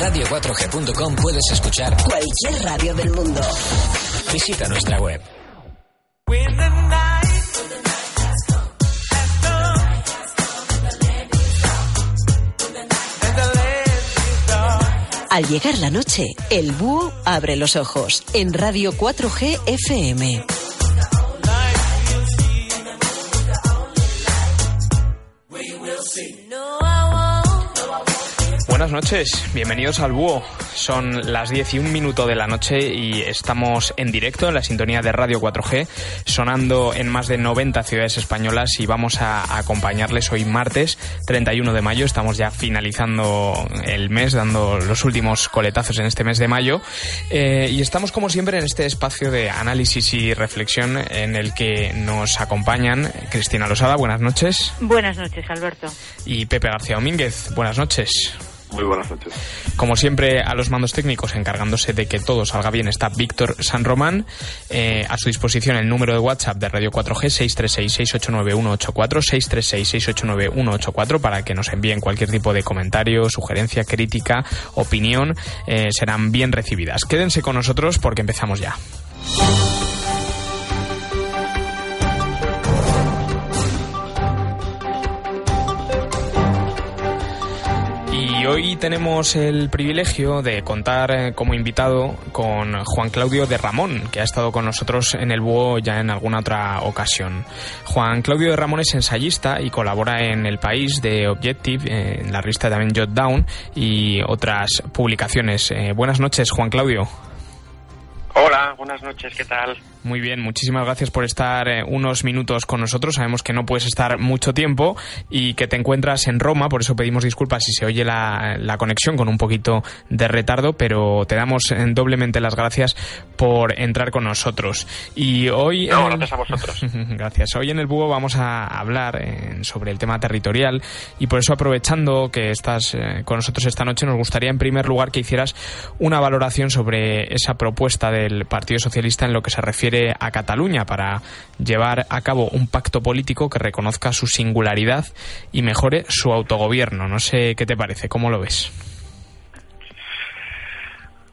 radio4g.com puedes escuchar cualquier radio del mundo. Visita nuestra web. Al llegar la noche, el búho abre los ojos en Radio 4G FM. Buenas noches, bienvenidos al Búho. Son las 10 y un minuto de la noche y estamos en directo en la sintonía de Radio 4G, sonando en más de 90 ciudades españolas y vamos a acompañarles hoy martes 31 de mayo. Estamos ya finalizando el mes, dando los últimos coletazos en este mes de mayo. Eh, y estamos como siempre en este espacio de análisis y reflexión en el que nos acompañan Cristina Losada, buenas noches. Buenas noches, Alberto. Y Pepe García Domínguez, buenas noches. Muy buenas noches. Como siempre, a los mandos técnicos, encargándose de que todo salga bien, está Víctor San Román. Eh, a su disposición el número de WhatsApp de Radio 4G, 636-689-184, 636-689-184, para que nos envíen cualquier tipo de comentario, sugerencia, crítica, opinión. Eh, serán bien recibidas. Quédense con nosotros porque empezamos ya. Hoy tenemos el privilegio de contar eh, como invitado con Juan Claudio de Ramón, que ha estado con nosotros en el Búho ya en alguna otra ocasión. Juan Claudio de Ramón es ensayista y colabora en El País de Objective, en la revista también Jot Down y otras publicaciones. Eh, buenas noches, Juan Claudio. Hola, buenas noches, ¿qué tal? Muy bien, muchísimas gracias por estar eh, unos minutos con nosotros. Sabemos que no puedes estar mucho tiempo y que te encuentras en Roma, por eso pedimos disculpas si se oye la, conexión con un poquito de retardo, pero te damos eh, doblemente las gracias por entrar con nosotros. Y hoy. No, gracias a vosotros. gracias. Hoy en el Búho vamos a hablar eh, sobre el tema territorial y por eso, aprovechando que estás con nosotros esta noche, nos gustaría en primer lugar que hicieras una valoración sobre esa propuesta del Partido Socialista en lo que se refiere a Cataluña para llevar a cabo un pacto político que reconozca su singularidad y mejore su autogobierno. No sé qué te parece, ¿cómo lo ves?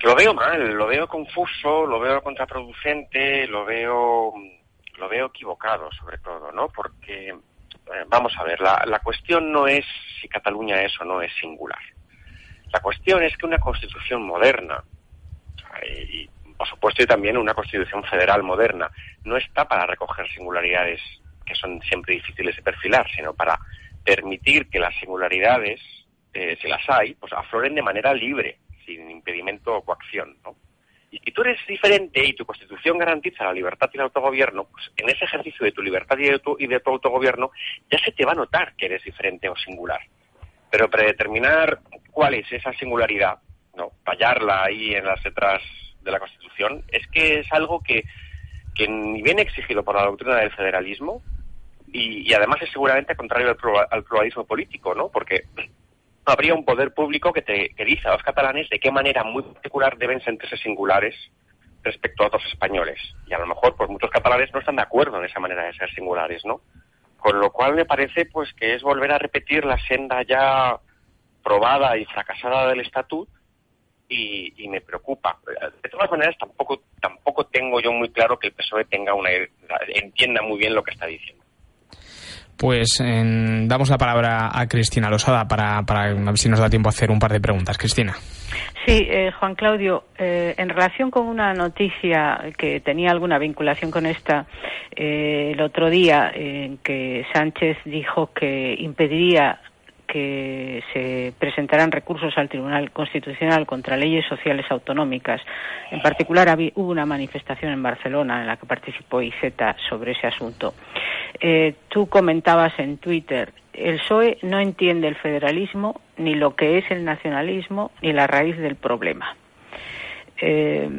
Lo veo mal, lo veo confuso, lo veo contraproducente, lo veo lo veo equivocado sobre todo, ¿no? Porque eh, vamos a ver, la, la cuestión no es si Cataluña es o no es singular. La cuestión es que una constitución moderna, y por supuesto, y también una constitución federal moderna. No está para recoger singularidades que son siempre difíciles de perfilar, sino para permitir que las singularidades, eh, si las hay, pues afloren de manera libre, sin impedimento o coacción, ¿no? Y si tú eres diferente y tu constitución garantiza la libertad y el autogobierno, pues en ese ejercicio de tu libertad y de tu, y de tu autogobierno ya se te va a notar que eres diferente o singular. Pero predeterminar cuál es esa singularidad, no, tallarla ahí en las letras de la Constitución es que es algo que, ni viene exigido por la doctrina del federalismo y, además es seguramente contrario al, pluralismo político, ¿no? Porque habría un poder público que, te, que dice a los catalanes de qué manera muy particular deben sentirse singulares respecto a otros españoles. Y a lo mejor pues muchos catalanes no están de acuerdo en esa manera de ser singulares, ¿no? Con lo cual me parece pues que es volver a repetir la senda ya probada y fracasada del estatut y, me preocupa. De todas maneras, tampoco tampoco tengo yo muy claro que el PSOE tenga una entienda muy bien lo que está diciendo. Pues damos la palabra a Cristina Losada para, para ver si nos da tiempo a hacer un par de preguntas. Cristina. Sí, eh, Juan Claudio, eh, en relación con una noticia que tenía alguna vinculación con esta, eh, el otro día en que Sánchez dijo que impediría que se presentarán recursos al Tribunal Constitucional contra leyes sociales autonómicas. En particular, hubo una manifestación en Barcelona en la que participó IZ sobre ese asunto. Eh, tú comentabas en Twitter, el PSOE no entiende el federalismo, ni lo que es el nacionalismo, ni la raíz del problema. Eh,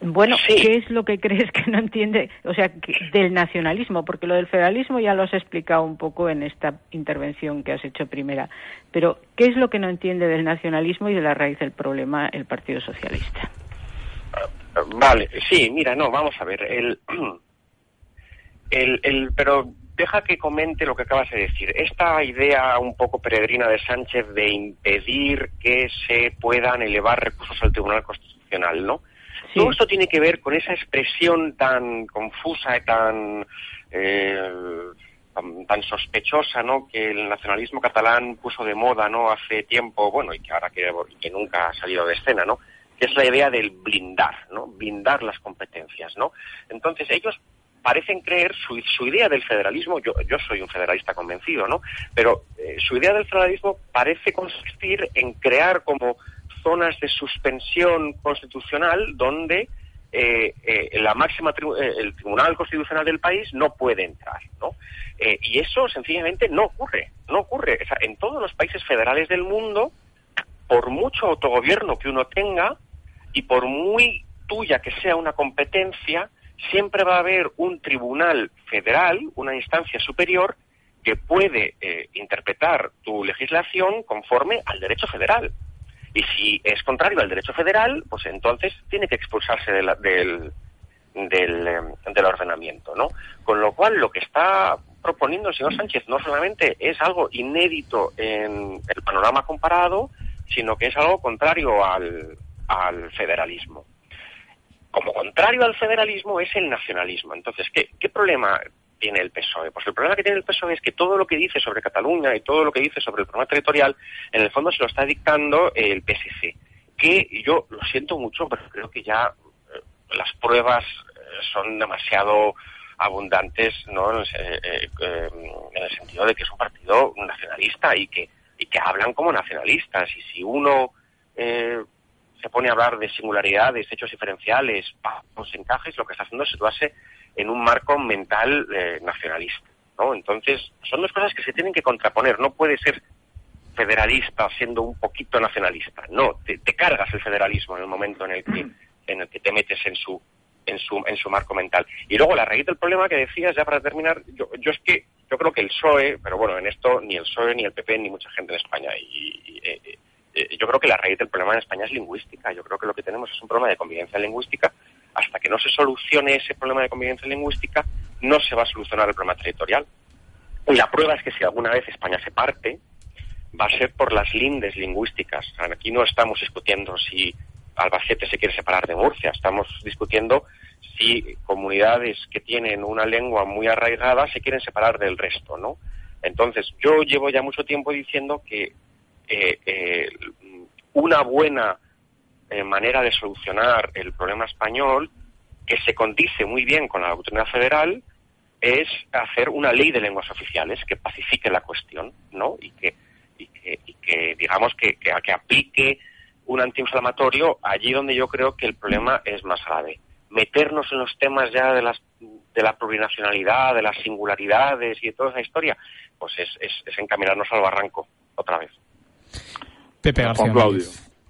bueno, ¿qué es lo que crees que no entiende, o sea, del nacionalismo? Porque lo del federalismo ya lo has explicado un poco en esta intervención que has hecho primera. Pero, ¿qué es lo que no entiende del nacionalismo y de la raíz del problema el Partido Socialista? Vale, sí, mira, no, vamos a ver. El, el, el, pero deja que comente lo que acabas de decir. Esta idea un poco peregrina de Sánchez de impedir que se puedan elevar recursos al Tribunal Constitucional, ¿no? Todo esto tiene que ver con esa expresión tan confusa y tan, eh, tan, sospechosa, ¿no? Que el nacionalismo catalán puso de moda, ¿no? Hace tiempo, bueno, y que ahora que, que nunca ha salido de escena, ¿no? Que es la idea del blindar, ¿no? Blindar las competencias, ¿no? Entonces ellos parecen creer su, su idea del federalismo, yo, yo soy un federalista convencido, ¿no? Pero eh, su idea del federalismo parece consistir en crear como zonas de suspensión constitucional donde eh, eh, la máxima eh, el Tribunal Constitucional del país no puede entrar, ¿no? y eso sencillamente no ocurre, no ocurre. en todos los países federales del mundo, por mucho autogobierno que uno tenga y por muy tuya que sea una competencia, siempre va a haber un tribunal federal, una instancia superior, que puede interpretar tu legislación conforme al derecho federal. Y si es contrario al derecho federal, pues entonces tiene que expulsarse del, em, del, ordenamiento, ¿no? Con lo cual, lo que está proponiendo el señor Sánchez no solamente es algo inédito en el panorama comparado, sino que es algo contrario al, al federalismo. Como contrario al federalismo es el nacionalismo. Entonces, ¿qué, qué problema tiene el PSOE? Pues el problema que tiene el PSOE es que todo lo que dice sobre Cataluña y todo lo que dice sobre el problema territorial, en el fondo se lo está dictando el PSC. Que yo lo siento mucho, pero creo que ya eh, las pruebas eh, son demasiado abundantes ¿no? En el, eh, en, el, sentido de que es un partido nacionalista y que, y que hablan como nacionalistas. Y si uno se pone a hablar de singularidades, hechos diferenciales, los encajes, lo que está haciendo es situarse en un marco mental eh, nacionalista. ¿no? Entonces, son dos cosas que se tienen que contraponer. No puede ser federalista siendo un poquito nacionalista. No, te, cargas el federalismo en el momento en el que, en el que te metes en su, en su, en su marco mental. Y luego la raíz del problema que decías, ya para terminar, yo, yo es que yo creo que el PSOE, pero bueno, en esto ni el PSOE, ni el PP, ni mucha gente en España, y, eh, eh, yo creo que la raíz del problema en España es lingüística. Yo creo que lo que tenemos es un problema de convivencia lingüística hasta que no se solucione ese problema de convivencia lingüística, no se va a solucionar el problema territorial. Y la prueba es que si alguna vez España se parte, va a ser por las lindes lingüísticas. Aquí no estamos discutiendo si Albacete se quiere separar de Murcia, estamos discutiendo si comunidades que tienen una lengua muy arraigada se quieren separar del resto, ¿no? Entonces, yo llevo ya mucho tiempo diciendo que eh, eh, una buena eh, manera de solucionar el problema español, que se condice muy bien con la doctrina federal, es hacer una ley de lenguas oficiales que pacifique la cuestión, ¿no? Y que, y que, digamos, que, que, que aplique un antiinflamatorio allí donde yo creo que el problema es más grave. Meternos en los temas ya de, las, de la plurinacionalidad, de las singularidades y de toda esa historia, pues es, es, encaminarnos al barranco otra vez. Pepe García. Claudio.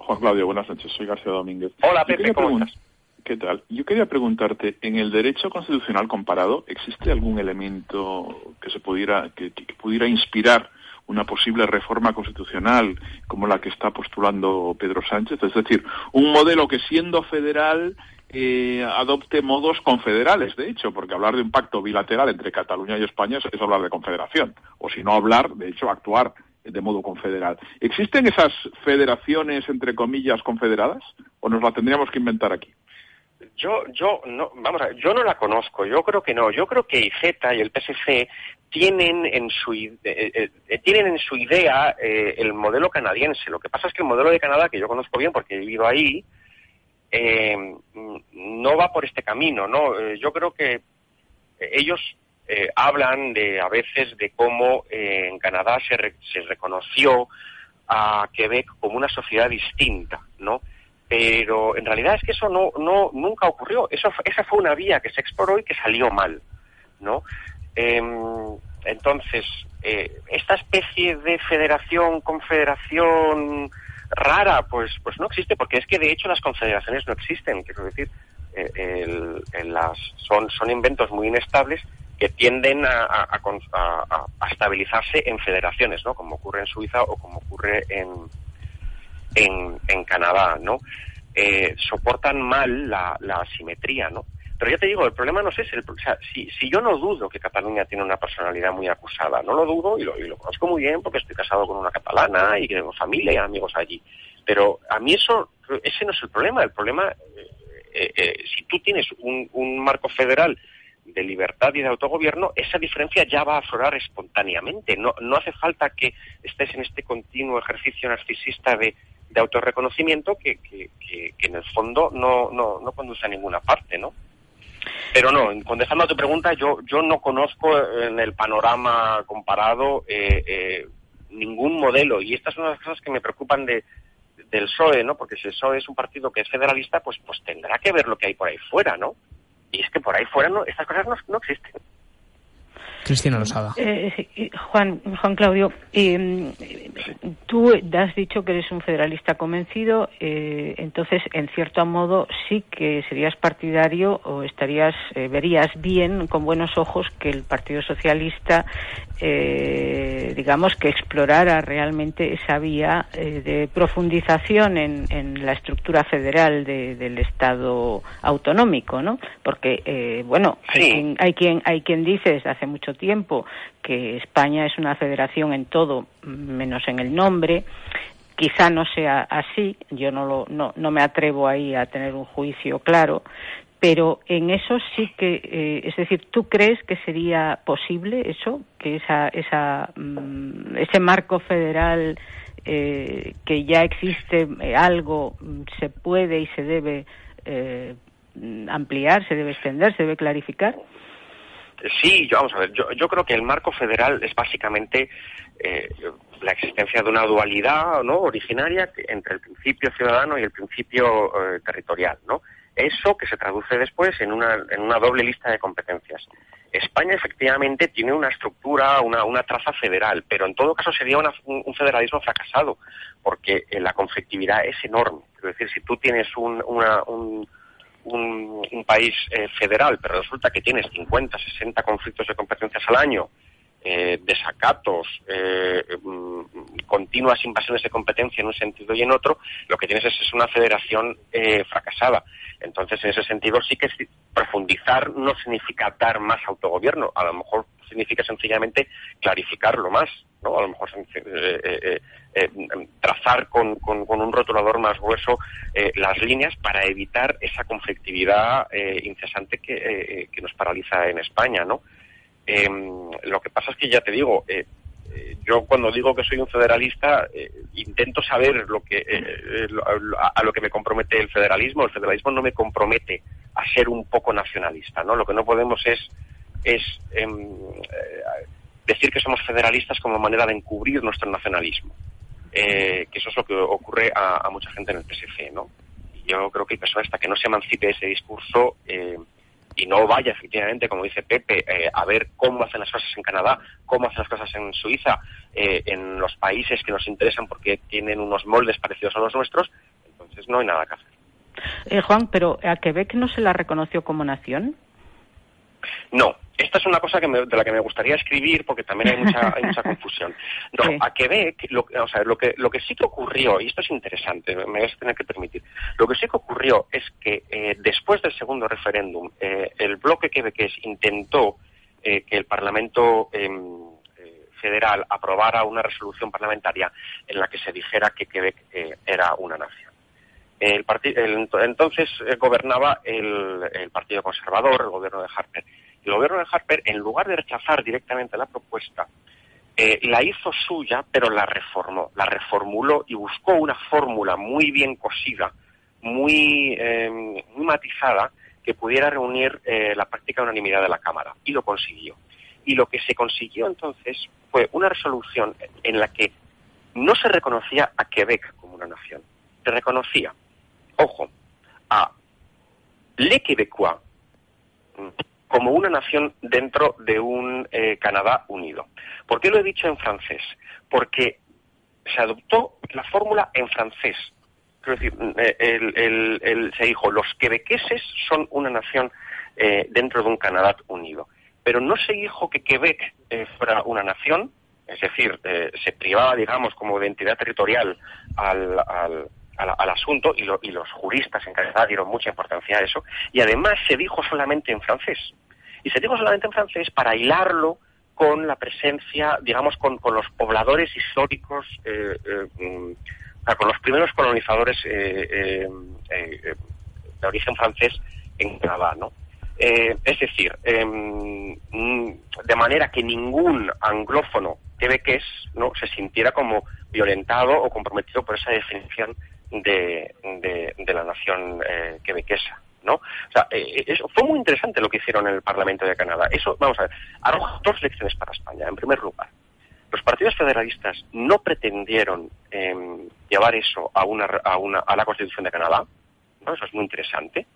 Juan Claudio, buenas noches. Soy García Domínguez. Hola, Pepe, ¿cómo estás? ¿Qué tal? Yo quería preguntarte, ¿en el derecho constitucional comparado existe algún elemento que se pudiera, que, pudiera inspirar una posible reforma constitucional como la que está postulando Pedro Sánchez? Es decir, un modelo que siendo federal eh, adopte modos confederales, de hecho, porque hablar de un pacto bilateral entre Cataluña y España es hablar de confederación, o si no hablar, de hecho, actuar de modo confederal. ¿Existen esas federaciones, entre comillas, confederadas? ¿O nos la tendríamos que inventar aquí? Yo, yo, no, vamos a yo no la conozco, yo creo que no. Yo creo que IZ y el PSC tienen en su, eh, eh, eh, tienen en su idea el modelo canadiense. Lo que pasa es que el modelo de Canadá, que yo conozco bien porque he vivido ahí, no va por este camino, ¿no? yo creo que ellos eh, hablan de a veces de cómo eh, en Canadá se, se reconoció a Quebec como una sociedad distinta, ¿no? Pero en realidad es que eso no, no nunca ocurrió. Eso, esa fue una vía que se exploró y que salió mal, ¿no? Em, entonces, eh, esta especie de federación, confederación rara, pues, pues no existe, porque es que de hecho las confederaciones no existen, quiero decir, eh, son, son inventos muy inestables que tienden a, a, estabilizarse en federaciones, ¿no? Como ocurre en Suiza o como ocurre en, en, en Canadá, ¿no? Eh, soportan mal la, la asimetría, ¿no? Pero ya te digo, el problema no es ese. o sea, si, si yo no dudo que Cataluña tiene una personalidad muy acusada, no lo dudo y lo, y lo conozco muy bien porque estoy casado con una catalana y tengo familia y amigos allí. Pero a mí eso, ese no es el problema. El problema, eh, eh, si tú tienes un, un marco federal de libertad y de autogobierno, esa diferencia ya va a aflorar espontáneamente. No, no hace falta que estés en este continuo ejercicio narcisista de, de autorreconocimiento que, que, que, que en el fondo no, no, no conduce a ninguna parte, ¿no? Pero no, contestando a tu pregunta, yo, yo no conozco en el panorama comparado eh, eh, ningún modelo y estas son las cosas que me preocupan de, del PSOE, ¿no? Porque si el PSOE es un partido que es federalista, pues, pues tendrá que ver lo que hay por ahí fuera, ¿no? Y es que por ahí fuera no, estas cosas no, no existen. Cristina Losada. Eh, Juan, Juan Claudio, eh, tú has dicho que eres un federalista convencido, eh, entonces, en cierto modo, sí que serías partidario o estarías, eh, verías bien, con buenos ojos, que el Partido Socialista, eh, digamos, que explorara realmente esa vía eh, de profundización en, en, la estructura federal de, del Estado autonómico, ¿no? Porque, bueno, sí. hay, quien, hay, quien, hay quien dice desde hace mucho tiempo que España es una federación en todo menos en el nombre. Quizá no sea así, yo no, lo, no, no me atrevo ahí a tener un juicio claro, pero en eso sí que, eh, es decir, ¿tú crees que sería posible eso, que esa, esa, mm, ese marco federal eh, que ya existe eh, algo mm, se puede y se debe eh, ampliar, se debe extender, se debe clarificar? Sí, yo, vamos a ver, yo, yo creo que el marco federal es básicamente eh, la existencia de una dualidad no originaria entre el principio ciudadano y el principio eh, territorial, ¿no? Eso que se traduce después en una, en una doble lista de competencias. España efectivamente tiene una estructura, una, una traza federal, pero en todo caso sería una, un, federalismo fracasado, porque eh, la conflictividad es enorme. Es decir, si tú tienes un, una, un, un, un país eh, federal, pero resulta que tienes 50, 60 conflictos de competencias al año, eh, desacatos, eh, continuas invasiones de competencia en un sentido y en otro, lo que tienes es, una federación eh, fracasada. Entonces, en ese sentido, sí que profundizar no significa dar más autogobierno, a lo mejor significa sencillamente clarificarlo más, ¿no? A lo mejor eh, eh, trazar con, un rotulador más grueso las líneas para evitar esa conflictividad incesante que, que, nos paraliza en España, ¿no? Em, lo que pasa es que ya te digo, yo cuando digo que soy un federalista intento saber lo que a, a lo que me compromete el federalismo. El federalismo no me compromete a ser un poco nacionalista, ¿no? Lo que no podemos es es eh, decir que somos federalistas como manera de encubrir nuestro nacionalismo. Eh, que eso es lo que ocurre a, a, mucha gente en el PSC, ¿no? Yo creo que el PSOE hasta que no se emancipe ese discurso eh, y no vaya efectivamente, como dice Pepe, eh, a ver cómo hacen las cosas en Canadá, cómo hacen las cosas en Suiza, eh, en los países que nos interesan porque tienen unos moldes parecidos a los nuestros, entonces no hay nada que hacer. Eh, Juan, pero ¿a Quebec no se la reconoció como nación? No, esta es una cosa que me, de la que me gustaría escribir porque también hay mucha, hay mucha confusión. No, sí. a Quebec, lo, o sea, lo que, lo que sí que ocurrió, y esto es interesante, me vas a tener que permitir, lo que sí que ocurrió es que eh, después del segundo referéndum, eh, el bloque quebequés intentó eh, que el Parlamento em, eh, federal aprobara una resolución parlamentaria en la que se dijera que Quebec eh, era una nación. El el, entonces gobernaba el, el Partido Conservador, el gobierno de Harper el gobierno de Harper, en lugar de rechazar directamente la propuesta, eh, la hizo suya, pero la reformó, la reformuló y buscó una fórmula muy bien cosida, muy, eh, muy matizada, que pudiera reunir eh, la práctica unanimidad de la Cámara. Y lo consiguió. Y lo que se consiguió entonces fue una resolución en la que no se reconocía a Quebec como una nación. Se reconocía, ojo, a Les Québécois, como una nación dentro de un eh, Canadá unido. ¿Por qué lo he dicho en francés? Porque se adoptó la fórmula en francés. Quiero decir, eh, se dijo, los quebequeses son una nación eh, dentro de un Canadá unido. Pero no se dijo que Quebec eh, fuera una nación, es decir, se privaba, digamos, como de entidad territorial al, al, asunto y, y, los juristas en Canadá dieron mucha importancia a eso. Y además se dijo solamente en francés. Y se dijo solamente en francés para hilarlo con la presencia, digamos, con, con los pobladores históricos, eh, eh, mm, con los primeros colonizadores eh, de origen francés en Canadá, ¿no? es decir, em, de manera que ningún anglófono quebequés no se sintiera como violentado o comprometido por esa definición de, de la nación quebequesa. ¿no? O sea, eh, eh, fue muy interesante lo que hicieron en el Parlamento de Canadá. Eso, vamos a ver, arroja dos lecciones para España. En primer lugar, los partidos federalistas no pretendieron em, llevar eso a, una, a, una, a la Constitución de Canadá, ¿no? Eso es muy interesante.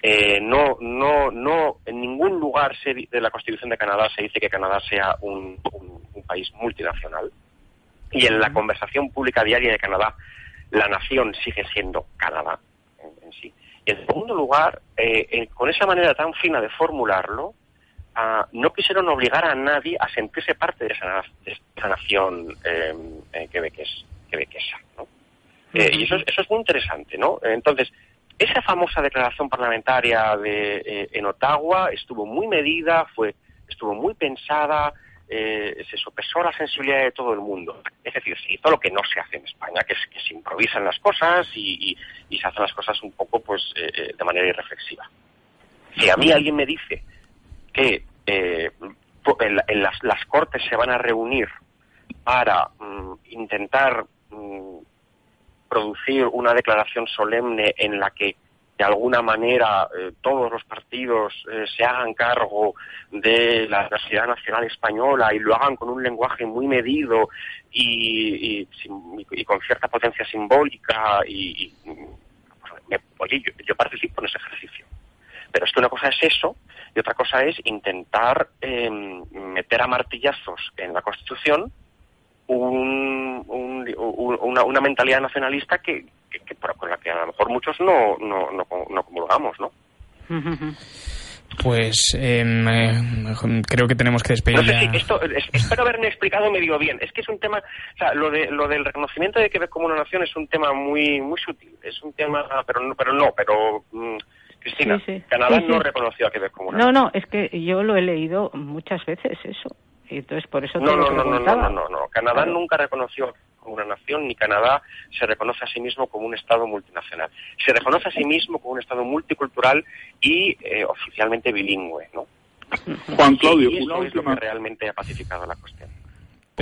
Eh, no, no, no, en ningún lugar de la Constitución de Canadá se dice que Canadá sea un, país multinacional. Y en la conversación pública diaria de Canadá, la nación sigue siendo Canadá en sí. Y en segundo lugar, eh, eh, con esa manera tan fina de formularlo, ah, no quisieron obligar a nadie a sentirse parte de esa, nación eh, quebequesa. ¿no? y eso, eso es muy interesante, ¿no? Entonces, esa famosa declaración parlamentaria de, en Ottawa estuvo muy medida, fue, estuvo muy pensada, eh, se sopesó la sensibilidad de todo el mundo. Es decir, se hizo lo que no se hace en España, que es que se improvisan las cosas y, se hacen las cosas un poco pues eh, eh, de manera irreflexiva. Si a mí alguien me dice que en, las, cortes se van a reunir para mm, intentar mm, producir una declaración solemne en la que de alguna manera eh, todos los partidos eh, se hagan cargo de la diversidad nacional española y lo hagan con un lenguaje muy medido y, con cierta potencia simbólica y, pues, oye yo, participo en ese ejercicio. Pero es que una cosa es eso y otra cosa es intentar em, meter a martillazos en la Constitución un, una, una mentalidad nacionalista que, que, con la que a lo mejor muchos no, no, no, no comulgamos, ¿no? Pues em, eh, creo que tenemos que despedir. esto, espero haberme explicado medio bien. Es que es un tema, o sea, lo, de, lo del reconocimiento de Quebec como una nación es un tema muy muy sutil. Es un tema, pero no, pero no, pero mm, Cristina, Canadá no reconoció a Quebec como una nación. No, no, es que yo lo he leído muchas veces eso. Y entonces por eso te no, no, no, no, no, no, no, Canadá nunca reconoció una nación, ni Canadá se reconoce a sí mismo como un Estado multinacional. Se reconoce a sí mismo como un Estado multicultural y eh, oficialmente bilingüe, ¿no? Juan Claudio, una última... realmente ha pacificado la cuestión.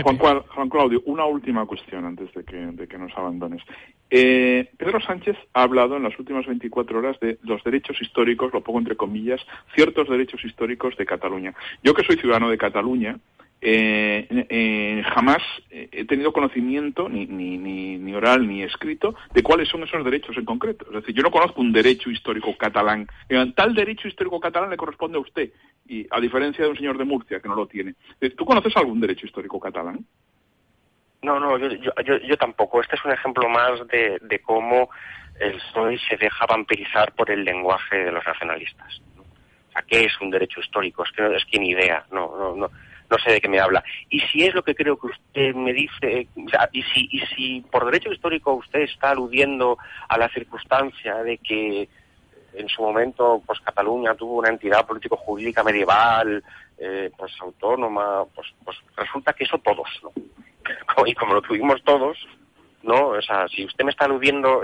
Juan, Claudio, una última cuestión antes de que, de que nos abandones. Eh, Pedro Sánchez ha hablado en las últimas 24 horas de los derechos históricos, lo pongo entre comillas, ciertos derechos históricos de Cataluña. Yo que soy ciudadano de Cataluña, eh, eh, jamás he tenido conocimiento, ni, ni, ni, oral ni escrito, de cuáles son esos derechos en concreto. Es decir, yo no conozco un derecho histórico catalán. Tal derecho histórico catalán le corresponde a usted, y a diferencia de un señor de Murcia que no lo tiene. Eh, ¿Tú conoces algún derecho histórico catalán? No, no, yo, yo, yo, tampoco. Este es un ejemplo más de, cómo el PSOE se deja vampirizar por el lenguaje de los nacionalistas. O sea, ¿qué es un derecho histórico? Es que, no, es que ni idea. No, no, no no sé de qué me habla. Y si es lo que creo que usted me dice, y, si, y si por derecho histórico usted está aludiendo a la circunstancia de que en su momento pues Cataluña tuvo una entidad político-jurídica medieval, eh, pues autónoma, pues, pues resulta que eso todos, ¿no? Y como lo tuvimos todos, ¿no? O sea, si usted me está aludiendo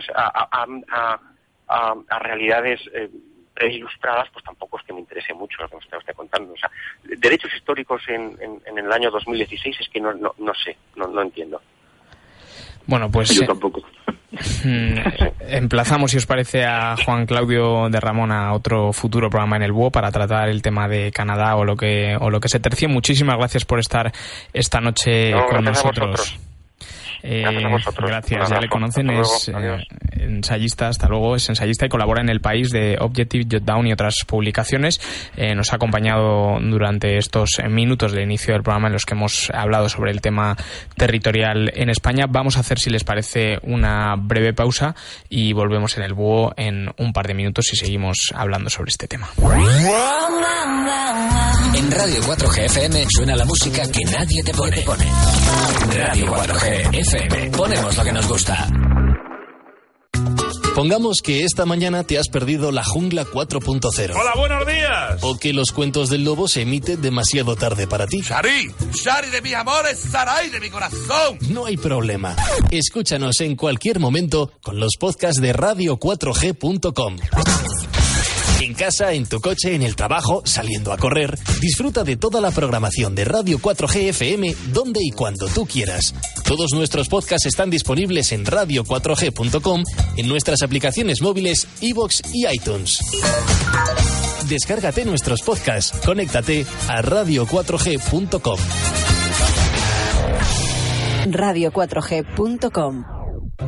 a realidades eh, ilustradas, pues tampoco es que me interese mucho lo que usted está contando. O sea, derechos históricos en, en, el año 2016 es que no, no, no sé, no, no entiendo. Bueno, pues... Yo tampoco. Mm, emplazamos, si os parece, a Juan Claudio de Ramón a otro futuro programa en el BUO para tratar el tema de Canadá o lo que, o lo que se tercie. Muchísimas gracias por estar esta noche con nosotros. Gracias a vosotros. Gracias, ya le conocen, es ensayista, hasta luego, es ensayista y colabora en El País de Objective Jotdown y otras publicaciones. nos ha acompañado durante estos minutos de inicio del programa en los que hemos hablado sobre el tema territorial en España. Vamos a hacer, si les parece, una breve pausa y volvemos en el búho en un par de minutos y seguimos hablando sobre este tema. En Radio 4G FM suena la música que nadie te pone. Radio 4G FM. Ponemos lo que nos gusta. Pongamos que esta mañana te has perdido la jungla 4.0. Hola, buenos días. O que los cuentos del lobo se emiten demasiado tarde para ti. Shari, Shari de mis amores, Sarai de mi corazón. No hay problema. Escúchanos en cualquier momento con los podcasts de radio4g.com. En casa, en tu coche, en el trabajo, saliendo a correr, disfruta de toda la programación de Radio 4G FM donde y cuando tú quieras. Todos nuestros podcasts están disponibles en radio4g.com, en nuestras aplicaciones móviles, iVoox y iTunes. Descárgate nuestros podcasts, conéctate a radio4g.com. Radio4G.com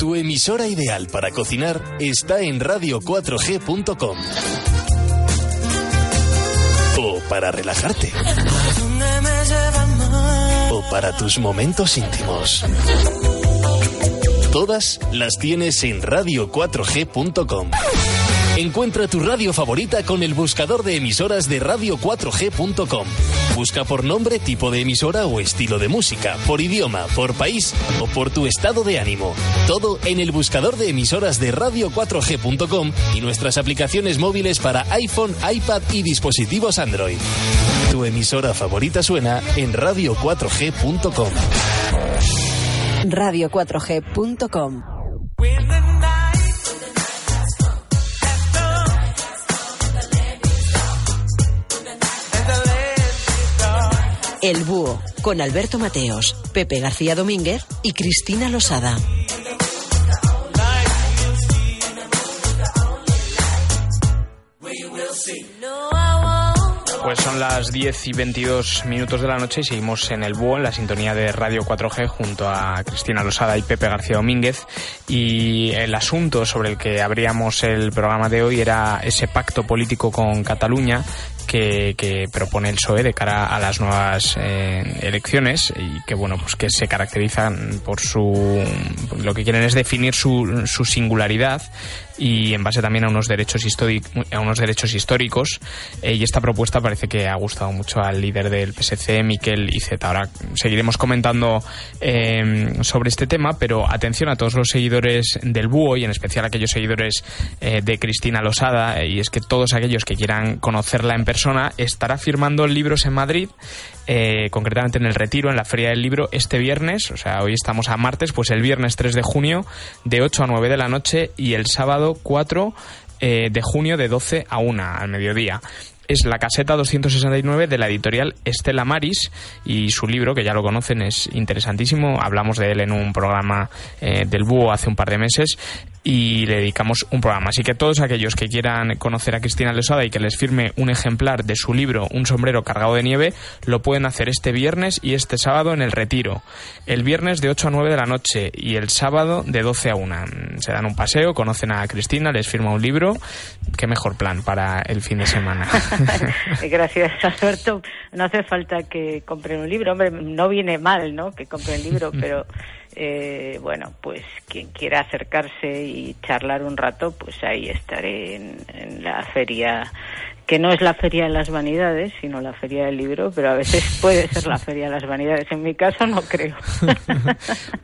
Tu emisora ideal para cocinar está en radio4g.com. O para relajarte. O para tus momentos íntimos. Todas las tienes en radio4g.com. Encuentra tu radio favorita con el buscador de emisoras de radio4g.com. Busca por nombre, tipo de emisora o estilo de música, por idioma, por país o por tu estado de ánimo. Todo en el buscador de emisoras de radio4g.com y nuestras aplicaciones móviles para iPhone, iPad y dispositivos Android. Tu emisora favorita suena en radio4g.com. Radio4G.com El Búho, con Alberto Mateos, Pepe García Domínguez y Cristina Losada. Pues son las 10 y 22 minutos de la noche y seguimos en el Búho, en la sintonía de Radio 4G, junto a Cristina Losada y Pepe García Domínguez. Y el asunto sobre el que abríamos el programa de hoy era ese pacto político con Cataluña que, propone el PSOE de cara a las nuevas eh, elecciones y que bueno pues que se caracterizan por su lo que quieren es definir su, su singularidad y en base también a unos derechos, a unos derechos históricos. Eh, y esta propuesta parece que ha gustado mucho al líder del PSC, Miquel Iceta. Ahora seguiremos comentando eh, sobre este tema, pero atención a todos los seguidores del Búho y en especial a aquellos seguidores eh, de Cristina Losada, y es que todos aquellos que quieran conocerla en persona estará firmando libros en Madrid eh, concretamente en el Retiro, en la Feria del Libro, este viernes, o sea, hoy estamos a martes, pues el viernes 3 de junio de 8 a 9 de la noche y el sábado 4 eh, de junio de 12 a 1 al mediodía. Es la caseta 269 de la editorial Estela Maris y su libro, que ya lo conocen, es interesantísimo. Hablamos de él en un programa eh, del Búho hace un par de meses y le dedicamos un programa. Así que todos aquellos que quieran conocer a Cristina Lesada y que les firme un ejemplar de su libro Un sombrero cargado de nieve, lo pueden hacer este viernes y este sábado en el Retiro. El viernes de 8 a 9 de la noche y el sábado de 12 a 1. Se dan un paseo, conocen a Cristina, les firma un libro. Qué mejor plan para el fin de semana. Gracias, Alberto. No hace falta que compren un libro. Hombre, no viene mal, ¿no? Que compren el libro, pero eh, bueno, pues quien quiera acercarse y charlar un rato, pues ahí estaré en, la feria que no es la Feria de las Vanidades, sino la Feria del Libro, pero a veces puede ser la Feria de las Vanidades. En mi caso no creo.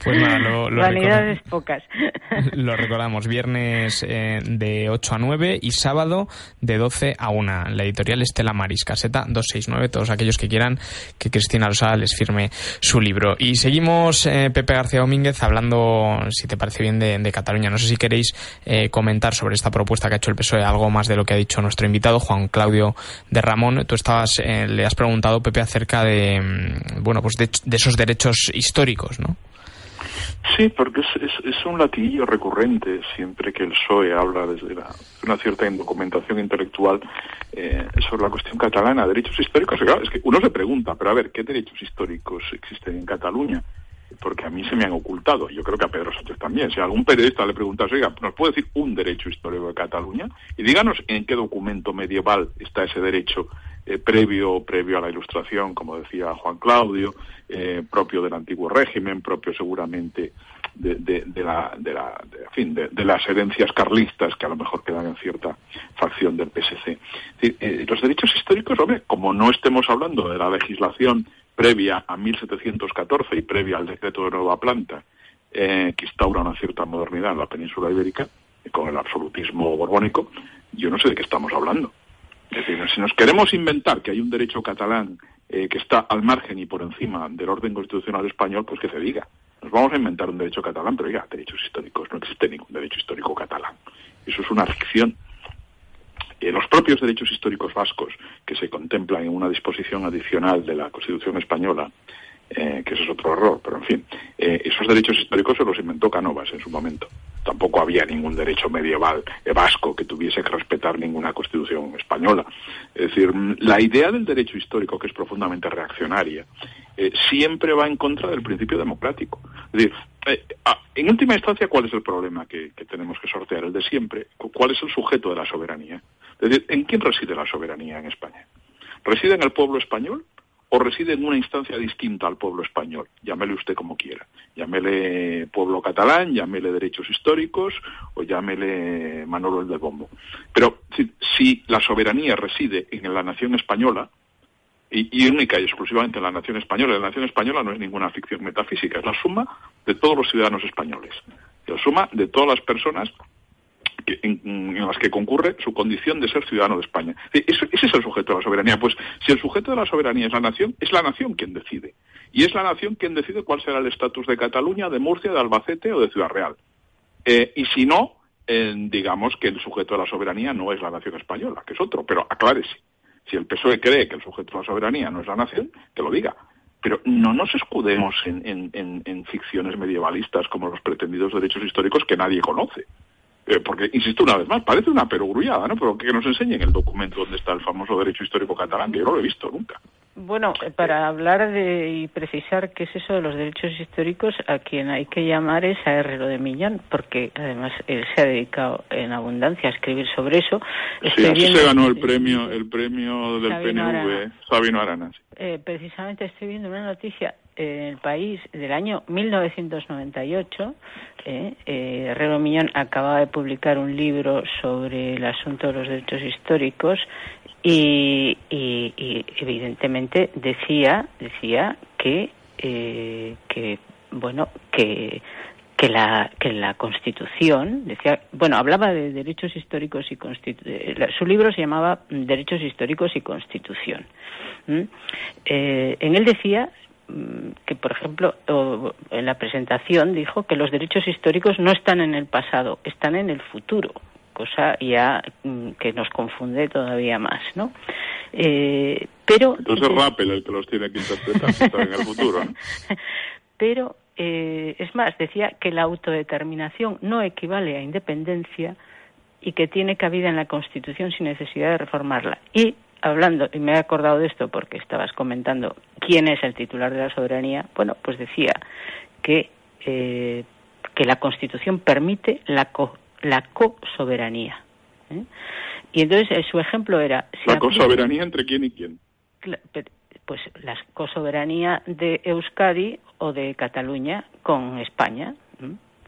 pues nada, lo, Vanidades pocas. lo recordamos, viernes eh, de 8 a 9 y sábado de 12 a 1. La editorial Estela Maris, caseta 269, todos aquellos que quieran que Cristina Rosada les firme su libro. Y seguimos, eh, Pepe García Domínguez, hablando, si te parece bien, de, Cataluña. No sé si queréis eh, comentar sobre esta propuesta que ha hecho el PSOE, algo más de lo que ha dicho nuestro invitado, Juan Claudio de Ramón. Tú estabas, eh, le has preguntado, Pepe, acerca de, mm, bueno, pues de, esos derechos históricos, ¿no? Sí, porque es, un latiguillo recurrente siempre que el PSOE habla desde una cierta indocumentación intelectual eh, sobre la cuestión catalana, derechos históricos. es que uno se pregunta, pero a ver, ¿qué derechos históricos existen en Cataluña? Porque a mí se me han ocultado. Yo creo que a Pedro Sánchez también. Si algún periodista le pregunta, oiga, ¿nos puede decir un derecho histórico de Cataluña? Y díganos en qué documento medieval está ese derecho eh, previo, previo a la ilustración, como decía Juan Claudio, eh, propio del antiguo régimen, propio seguramente de, la, de, la, fin, de, las herencias carlistas que a lo mejor quedan en cierta facción del PSC. Eh, los derechos históricos, hombre, como no estemos hablando de la legislación previa a 1714 y previa al decreto de Nueva Planta, eh, que instaura una cierta modernidad en la península ibérica, con el absolutismo borbónico, yo no sé de qué estamos hablando. Es decir, si nos queremos inventar que hay un derecho catalán eh, que está al margen y por encima del orden constitucional español, pues que se diga. Nos vamos a inventar un derecho catalán, pero ya, derechos históricos, no existe ningún derecho histórico catalán. Eso es una ficción los propios derechos históricos vascos que se contemplan en una disposición adicional de la Constitución española, eh, que eso es otro error, pero en fin, eh, esos derechos históricos se los inventó Canovas en su momento. Tampoco había ningún derecho medieval vasco que tuviese que respetar ninguna constitución española. Es decir, la idea del derecho histórico, que es profundamente reaccionaria, siempre va en contra del principio democrático. Es decir, en última instancia, ¿cuál es el problema que, tenemos que sortear? El de siempre. ¿Cuál es el sujeto de la soberanía? Es decir, ¿en quién reside la soberanía en España? ¿Reside en el pueblo español o reside en una instancia distinta al pueblo español? Llámele usted como quiera. Llámele pueblo catalán, llámele derechos históricos o llámele Manolo el del Bombo. Pero si, la soberanía reside en la nación española, y, única y exclusivamente en la nación española. La nación española no es ninguna ficción metafísica, es la suma de todos los ciudadanos españoles, la suma de todas las personas en, las que concurre su condición de ser ciudadano de España. Ese, es el sujeto de la soberanía. Pues si el sujeto de la soberanía es la nación, es la nación quien decide. Y es la nación quien decide cuál será el estatus de Cataluña, de Murcia, de Albacete o de Ciudad Real. Eh, y si no, eh, digamos que el sujeto de la soberanía no es la nación española, que es otro, pero aclárese. Si el PSOE cree que el sujeto de la soberanía no es la nación, que lo diga. Pero no nos escudemos en ficciones medievalistas como los pretendidos derechos históricos que nadie conoce. Eh, porque, insisto una vez más, parece una perogrullada, ¿no? Pero que nos enseñen el documento donde está el famoso derecho histórico catalán, que yo no lo he visto nunca. Bueno, eh, para hablar de y precisar qué es eso de los derechos históricos, a quien hay que llamar es a Herrero de Millán, porque además él se ha dedicado en abundancia a escribir sobre eso. sí, así se ganó el premio, el premio del PNV, Sabino Arana. Eh, precisamente estoy viendo una noticia en el país del año 1998, eh, eh, Herrero Millón acababa de publicar un libro sobre el asunto de los derechos históricos y, evidentemente decía decía que eh, que bueno que que la que la Constitución decía bueno hablaba de derechos históricos y su libro se llamaba Derechos históricos y Constitución eh, en él decía que, por ejemplo, en la presentación dijo que los derechos históricos no están en el pasado, están en el futuro, cosa ya mm, que nos confunde todavía más, ¿no? Eh, pero entonces Rappel el que los tiene que interpretar en el futuro. Pero eh, es más, decía que la autodeterminación no equivale a independencia y que tiene cabida en la Constitución sin necesidad de reformarla. Y hablando, y me he acordado de esto porque estabas comentando quién es el titular de la soberanía, bueno, pues decía que, eh, que la Constitución permite la, co, la cosoberanía. ¿eh? Y entonces eh, su ejemplo era... ¿La cosoberanía entre quién y quién? Pues la cosoberanía de Euskadi o de Cataluña con España.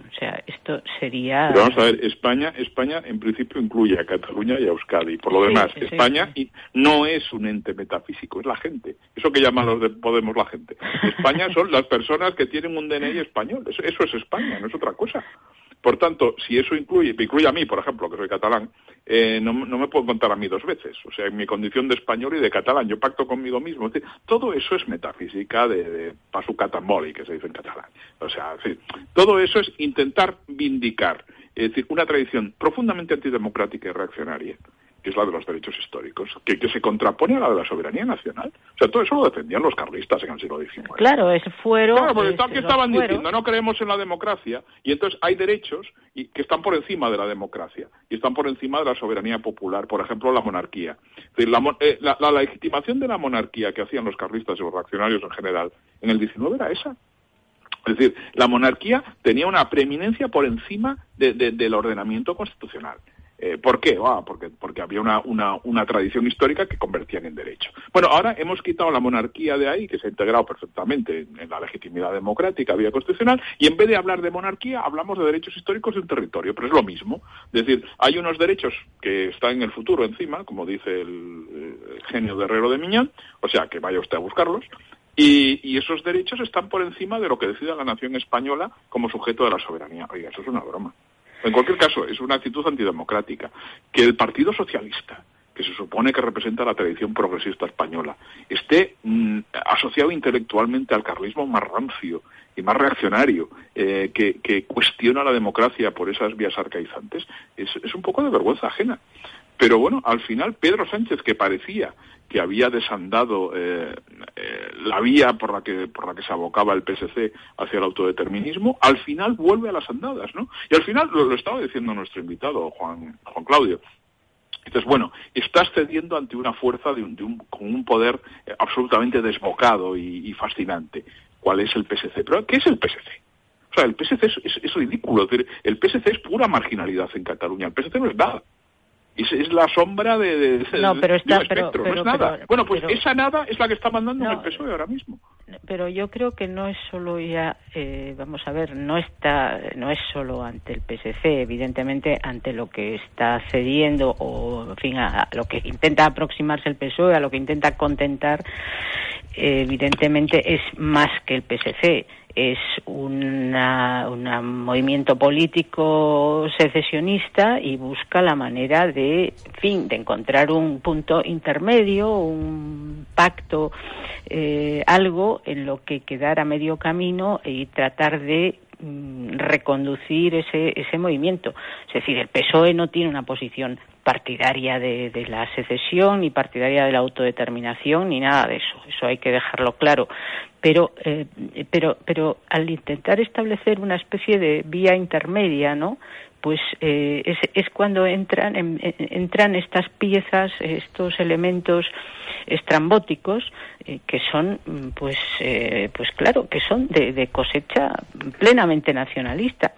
O sea, esto sería. vamos a ver, España, España en principio incluye a Cataluña y a Euskadi. Por lo demás, España no es un ente metafísico, es la gente. Eso que llaman los de Podemos la gente. España son las personas que tienen un DNI español. Eso, eso es España, no es otra cosa. Por tanto, si eso incluye, incluye a mí, por ejemplo, que soy catalán, eh, no, me puedo contar a mí dos veces. O sea, en mi condición de español y de catalán, yo pacto conmigo mismo. todo eso es metafísica de, de pasucatamboli, que se dice en catalán. O sea, todo eso es intentar vindicar, es decir, una tradición profundamente antidemocrática y reaccionaria que es la de los derechos históricos, que, se contrapone a la de la soberanía nacional. O sea, todo eso lo defendían los carlistas en el siglo XIX. Claro, es fuero. Claro, porque ¿qué estaban diciendo? No creemos en la democracia y entonces hay derechos y, que están por encima de la democracia y están por encima de la soberanía popular, por ejemplo, la monarquía. Eh, la, la, legitimación de la monarquía que hacían los carlistas y los reaccionarios en general en el XIX era esa. Es decir, la monarquía tenía una preeminencia por encima del ordenamiento constitucional. Eh, ¿Por qué? Ah, porque, porque había una, una, una, tradición histórica que convertían en derecho. Bueno, ahora hemos quitado la monarquía de ahí, que se ha integrado perfectamente en, la legitimidad democrática, vía constitucional, y en vez de hablar de monarquía, hablamos de derechos históricos de un territorio, pero es lo mismo. Es decir, hay unos derechos que están en el futuro encima, como dice el, genio guerrero de Miñán, o sea, que vaya usted a buscarlos, y, y, esos derechos están por encima de lo que decida la nación española como sujeto de la soberanía. Oiga, eso es una broma. En cualquier caso, es una actitud antidemocrática. Que el Partido Socialista, que se supone que representa la tradición progresista española, esté mm, asociado intelectualmente al carlismo más rancio y más reaccionario, eh, que, cuestiona la democracia por esas vías arcaizantes, es, es un poco de vergüenza ajena. Pero bueno, al final Pedro Sánchez, que parecía que había desandado eh, eh, la vía por la que por la que se abocaba el PSC hacia el autodeterminismo, al final vuelve a las andadas, ¿no? Y al final lo, estaba diciendo nuestro invitado Juan Juan Claudio. Entonces, bueno, estás cediendo ante una fuerza de un, con un poder eh, absolutamente desbocado y, fascinante. ¿Cuál es el PSC? Pero ¿qué es el PSC? O sea, el PSC es, ridículo. el PSC es pura marginalidad en Cataluña. El PSC no es nada es, la sombra de, no, pero está, espectro, no es nada. bueno, pues esa nada es la que está mandando en el PSOE ahora mismo. Pero yo creo que no es solo ya, eh, vamos a ver, no está, no es solo ante el PSC, evidentemente ante lo que está cediendo o, en fin, a, lo que intenta aproximarse el PSOE, a lo que intenta contentar, evidentemente es más que el PSC es un movimiento político secesionista y busca la manera de, fin, de encontrar un punto intermedio, un pacto, eh, algo en lo que quedar a medio camino y tratar de reconducir ese, ese movimiento. Es decir, el PSOE no tiene una posición partidaria de, de, la secesión ni partidaria de la autodeterminación ni nada de eso. Eso hay que dejarlo claro pero, eh, pero, pero al intentar establecer una especie de vía intermedia, ¿no? Pues eh, es, es, cuando entran, entran estas piezas, estos elementos estrambóticos eh, que son, pues, pues claro, que son de, cosecha plenamente nacionalista.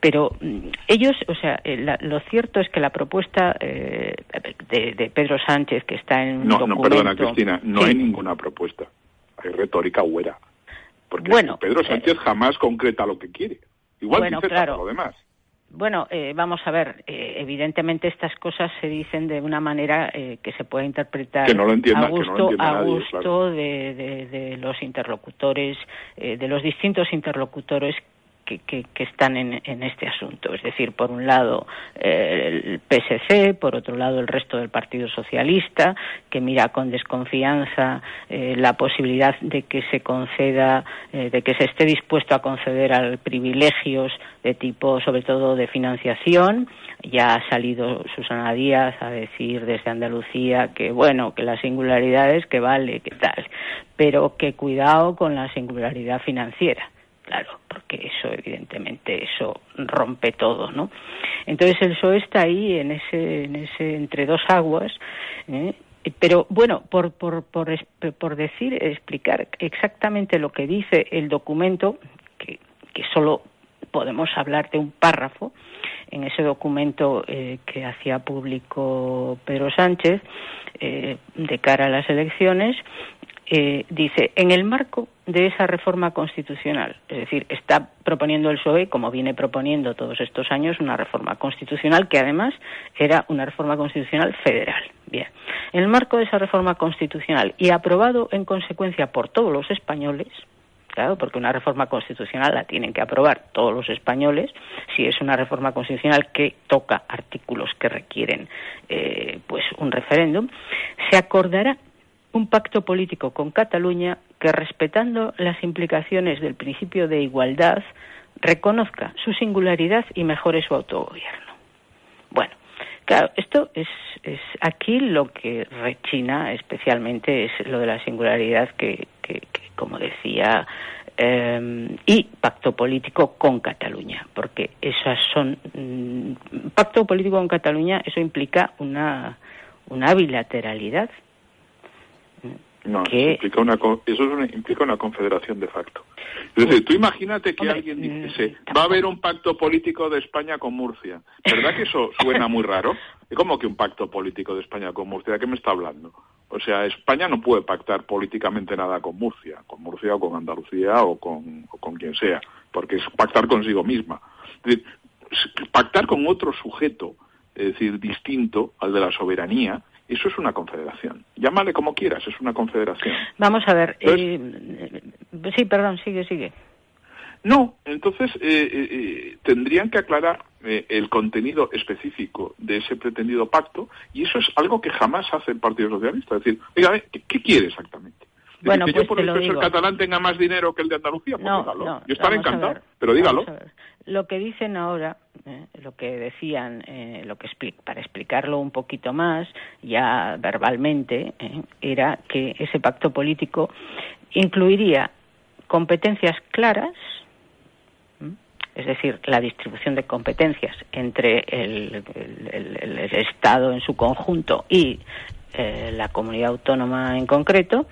pero mm, ellos, o sea, lo cierto es que la propuesta de, de, Pedro Sánchez, que está en no, no, perdona, Cristina, no hay ninguna propuesta hay retórica huera. Porque Pedro Sánchez eh, jamás concreta lo que quiere. Igual bueno, dice claro. lo demás. Bueno, eh, vamos a ver, eh, evidentemente estas cosas se dicen de una manera que se puede interpretar a gusto, a gusto de, de, los interlocutores, de los distintos interlocutores que, están en, este asunto. Es decir, por un lado eh, el PSC, por otro lado el resto del Partido Socialista, que mira con desconfianza eh, la posibilidad de que se conceda, eh, de que se esté dispuesto a conceder al privilegios de tipo, sobre todo, de financiación. Ya ha salido Susana Díaz a decir desde Andalucía que, bueno, que la singularidad es que vale, que tal, pero que cuidado con la singularidad financiera claro, porque eso evidentemente eso rompe todo, ¿no? Entonces el PSOE está ahí en ese, en ese entre dos aguas, ¿eh? pero bueno, por, por, por, por, decir, explicar exactamente lo que dice el documento, que, que solo podemos hablar de un párrafo en ese documento eh, que hacía público Pedro Sánchez eh, de cara a las elecciones, eh, dice, en el marco de esa reforma constitucional, es decir, está proponiendo el PSOE, como viene proponiendo todos estos años, una reforma constitucional que además era una reforma constitucional federal. Bien, en el marco de esa reforma constitucional y aprobado en consecuencia por todos los españoles, claro, porque una reforma constitucional la tienen que aprobar todos los españoles, si es una reforma constitucional que toca artículos que requieren eh, pues un referéndum, se acordará un pacto político con Cataluña que, respetando las implicaciones del principio de igualdad, reconozca su singularidad y mejore su autogobierno. Bueno, claro, esto es, es aquí lo que rechina especialmente es lo de la singularidad que, que, como decía, eh, y pacto político con Cataluña, porque esas son mm, pacto político con Cataluña, eso implica una, una bilateralidad no, eso, implica una, eso implica una confederación de facto. Es decir, tú imagínate que alguien dice, mm, va a haber un pacto político de España con Murcia. ¿Verdad que eso suena muy raro? ¿Cómo que un pacto político de España con Murcia? ¿De qué me está hablando? O sea, España no puede pactar políticamente nada con Murcia, con Murcia o con Andalucía o con, con quien sea, porque es pactar consigo misma. Es decir, pactar con otro sujeto, es decir, distinto al de la soberanía, eso es una confederación. Llámale como quieras, es una confederación. Vamos a ver. Eh, sí, perdón, sigue, sigue. No, entonces eh, eh, tendrían que aclarar el contenido específico de ese pretendido pacto y eso es algo que jamás hace el Partido Socialista. Es decir, dígame, ¿qué, quiere exactamente? Bueno, que pues yo por el el catalán tenga más dinero que el de Andalucía, pues dígalo. yo estaré encantado, pero dígalo. Lo que dicen ahora, eh, lo que decían, eh, lo que para explicarlo un poquito más, ya verbalmente, eh, era que ese pacto político incluiría competencias claras, es decir, la distribución de competencias entre el, Estado en su conjunto y la comunidad autónoma en concreto,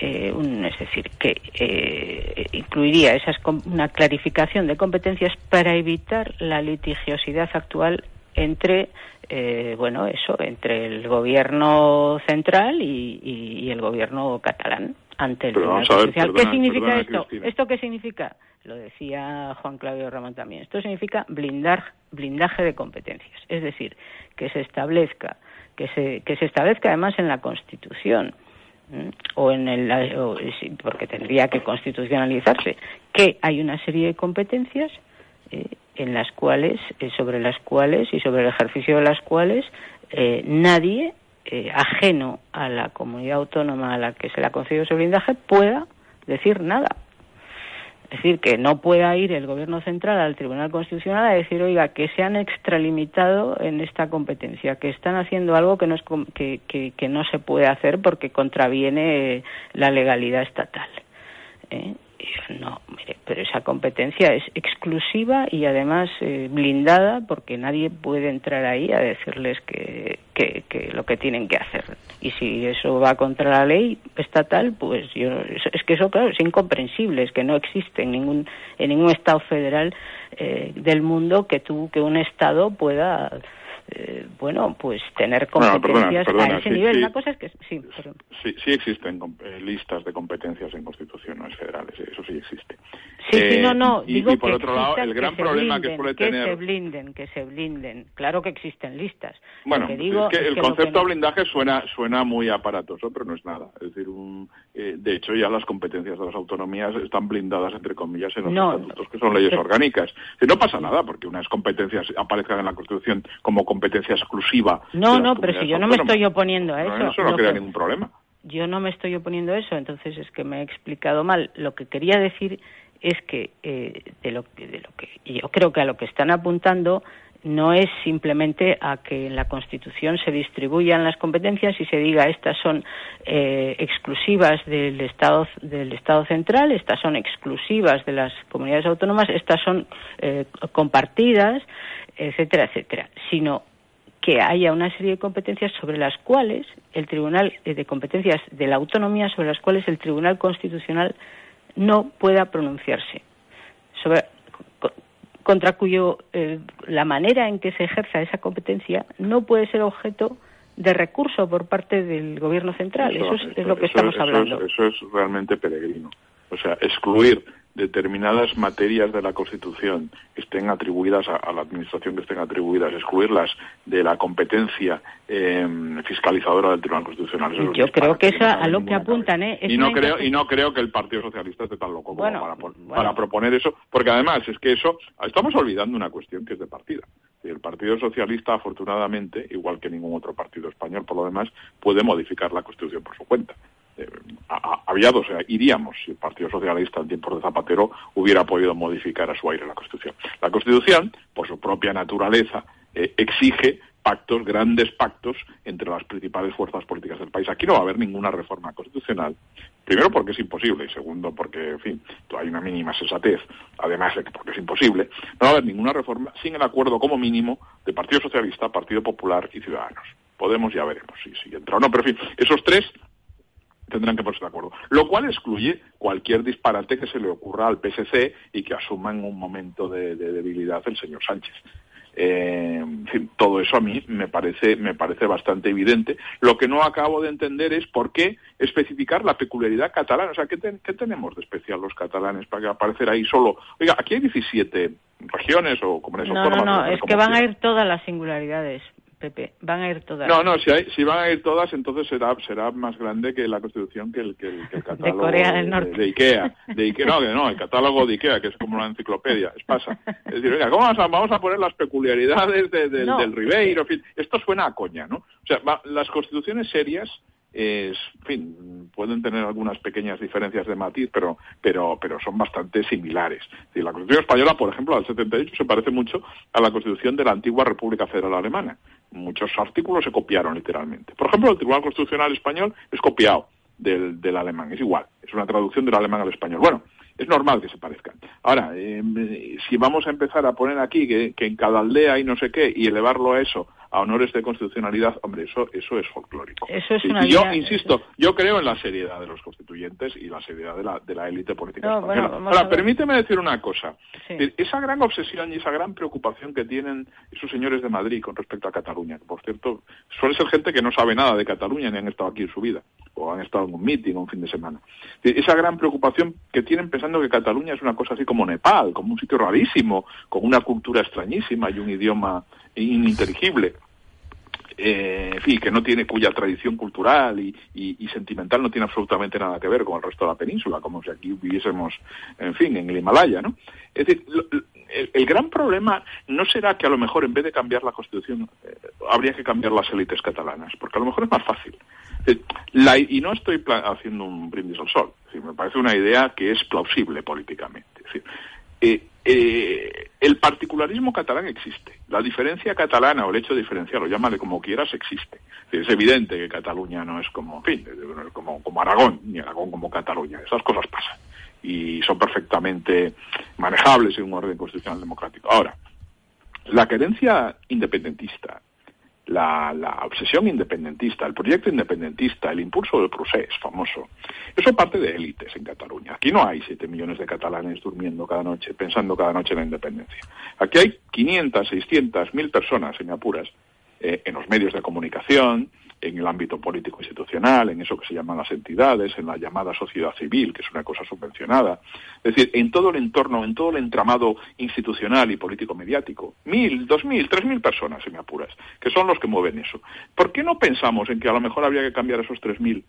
eh, es decir, que eh, incluiría esas, una clarificación de competencias para evitar la litigiosidad actual entre eh, bueno eso entre el gobierno central y, el gobierno catalán ante el Tribunal Constitucional. ¿Qué significa esto? ¿Esto qué significa? Lo decía Juan Claudio Ramón también. Esto significa blindar, blindaje de competencias, es decir, que se establezca que se, que se establezca además en la Constitución o en el porque tendría que constitucionalizarse que hay una serie de competencias eh, en las cuales eh, sobre las cuales y sobre el ejercicio de las cuales eh, nadie ajeno a la comunidad autónoma a la que se le ha concedido ese blindaje pueda decir nada es decir, que no pueda ir el Gobierno central al Tribunal Constitucional a decir, oiga, que se han extralimitado en esta competencia, que están haciendo algo que no, es, que, que, no se puede hacer porque contraviene la legalidad estatal. ¿eh? No, mire, pero esa competencia es exclusiva y además eh, blindada porque nadie puede entrar ahí a decirles que, que, lo que tienen que hacer. Y si eso va contra la ley estatal, pues yo, es que eso, claro, es incomprensible, es que no existe en ningún, en ningún Estado federal eh, del mundo que tú, que un Estado pueda eh, bueno, pues tener competencias a ese nivel. Una cosa es que sí, sí, sí existen eh, listas de competencias en constituciones federales, eso sí existe. Sí, sí, no, no. Eh, y, digo por otro lado, el gran problema que suele tener. Que se blinden, que se blinden. Claro que existen listas. Bueno, digo es que el concepto de blindaje suena, suena muy aparatoso, pero no es nada. Es decir, un, de hecho, ya las competencias de las autonomías están blindadas, entre comillas, en los estatutos, que son leyes orgánicas. No pasa nada, porque unas competencias aparezcan en la Constitución como competencia exclusiva. No, no, pero si yo no me estoy oponiendo a eso. eso no crea ningún problema. Yo no me estoy oponiendo a eso, entonces es que me he explicado mal. Lo que quería decir es que eh, de, lo, de lo que yo creo que a lo que están apuntando no es simplemente a que en la Constitución se distribuyan las competencias y se diga estas son eh, exclusivas del Estado del Estado central, estas son exclusivas de las comunidades autónomas, estas son eh, compartidas, etcétera, etcétera, sino que haya una serie de competencias sobre las cuales el Tribunal eh, de competencias de la autonomía sobre las cuales el Tribunal Constitucional no pueda pronunciarse. Sobre contra cuyo eh, la manera en que se ejerza esa competencia no puede ser objeto de recurso por parte del gobierno central. Eso, es, lo que estamos hablando. eso es realmente peregrino. O sea, excluir determinadas materias de la Constitución que estén atribuidas a, la Administración, que estén atribuidas, excluirlas de la competencia em, fiscalizadora del Tribunal Constitucional. Yo creo que eso a lo que apuntan, ¿eh? y no creo y no creo que el Partido Socialista esté tan loco como para, proponer eso, porque además es que eso estamos olvidando una cuestión que es de partida. El Partido Socialista, afortunadamente, igual que ningún otro partido español, por lo demás, puede modificar la Constitución por su cuenta eh, o sea, iríamos si el Partido Socialista en tiempos de Zapatero hubiera podido modificar a su aire la Constitución. La Constitución, por su propia naturaleza, eh, exige pactos, grandes pactos entre las principales fuerzas políticas del país. Aquí no va a haber ninguna reforma constitucional. Primero porque es imposible y segundo porque, en fin, hay una mínima sensatez, además de que porque es imposible, no va a haber ninguna reforma sin el acuerdo como mínimo de Partido Socialista, Partido Popular y Ciudadanos. Podemos ya veremos si, si entra o no, pero en fin, esos tres tendrán que ponerse de acuerdo. Lo cual excluye cualquier disparate que se le ocurra al PSC y que asuma en un momento de, debilidad el señor Sánchez. Eh, en fin, todo eso a mí me parece, me parece bastante evidente. Lo que no acabo de entender es por qué especificar la peculiaridad catalana. O sea, ¿qué, tenemos de especial los catalanes para que aparecer ahí solo? Oiga, aquí hay 17 regiones o comunidades no, No, no, es que van a ir todas las singularidades. Van a ir todas. No, no, si, hay, si van a ir todas, entonces será será más grande que la Constitución que el, que el, catálogo de, Corea del Norte. De, Ikea. De Ikea no, no, el catálogo de Ikea, que es como una enciclopedia. Es pasa. Es decir, ¿cómo vamos a, vamos a poner las peculiaridades del Ribeiro? esto suena a coña, ¿no? O sea, las constituciones serias es, en fin, pueden tener algunas pequeñas diferencias de matiz, pero, pero, pero son bastante similares. la Constitución española, por ejemplo, al 78 se parece mucho a la Constitución de la antigua República Federal Alemana. Muchos artículos se copiaron literalmente. Por ejemplo, el Tribunal Constitucional español es copiado del, del alemán, es igual, es una traducción del alemán al español. Bueno, es normal que se parezcan. Ahora, eh, si vamos a empezar a poner aquí que, que, en cada aldea hay no sé qué y elevarlo a eso, a honores de constitucionalidad, hombre, eso, eso es folclórico. Eso es yo insisto, yo creo en la seriedad de los constituyentes y la seriedad de la, de la élite política española. Ahora, permíteme decir una cosa. Esa gran obsesión y esa gran preocupación que tienen esos señores de Madrid con respecto a Cataluña, que por cierto, suele ser gente que no sabe nada de Cataluña ni han estado aquí en su vida, o han estado en un meeting o un fin de semana. Esa gran preocupación que tienen pensando que Cataluña es una cosa así como Nepal, como un sitio rarísimo, con una cultura extrañísima y un idioma ininteligible eh, en que no tiene, cuya tradición cultural y, sentimental no tiene absolutamente nada que ver con el resto de la península, como si aquí viviésemos, en fin, en el Himalaya, ¿no? Es decir, el, gran problema no será que a lo mejor en vez de cambiar la Constitución eh, habría que cambiar las élites catalanas, porque a lo mejor es más fácil. Y no estoy haciendo un brindis al sol, me parece una idea que es plausible políticamente. Eh, eh, el particularismo catalán existe. La diferencia catalana o el hecho diferencial, o llámale como quieras, existe. Es evidente que Cataluña no es como, en fin, como, como Aragón, ni Aragón como Cataluña. Esas cosas pasan y son perfectamente manejables en un orden constitucional democrático. Ahora, la querencia independentista la, la, obsesión independentista, el proyecto independentista, el impulso del procés famoso, eso parte de élites en Cataluña. Aquí no hay siete millones de catalanes durmiendo cada noche, pensando cada noche en la independencia. Aquí hay 500, 600, 1000 personas, en apuras, eh, en los medios de comunicación, en el ámbito político institucional, en eso que se llaman las entidades, en la llamada sociedad civil, que es una cosa subvencionada. Es decir, en todo el entorno, en todo el entramado institucional y político mediático. Mil, dos mil, tres mil personas, si me apuras, que son los que mueven eso. ¿Por qué no pensamos en que a lo mejor habría que cambiar esos tres mil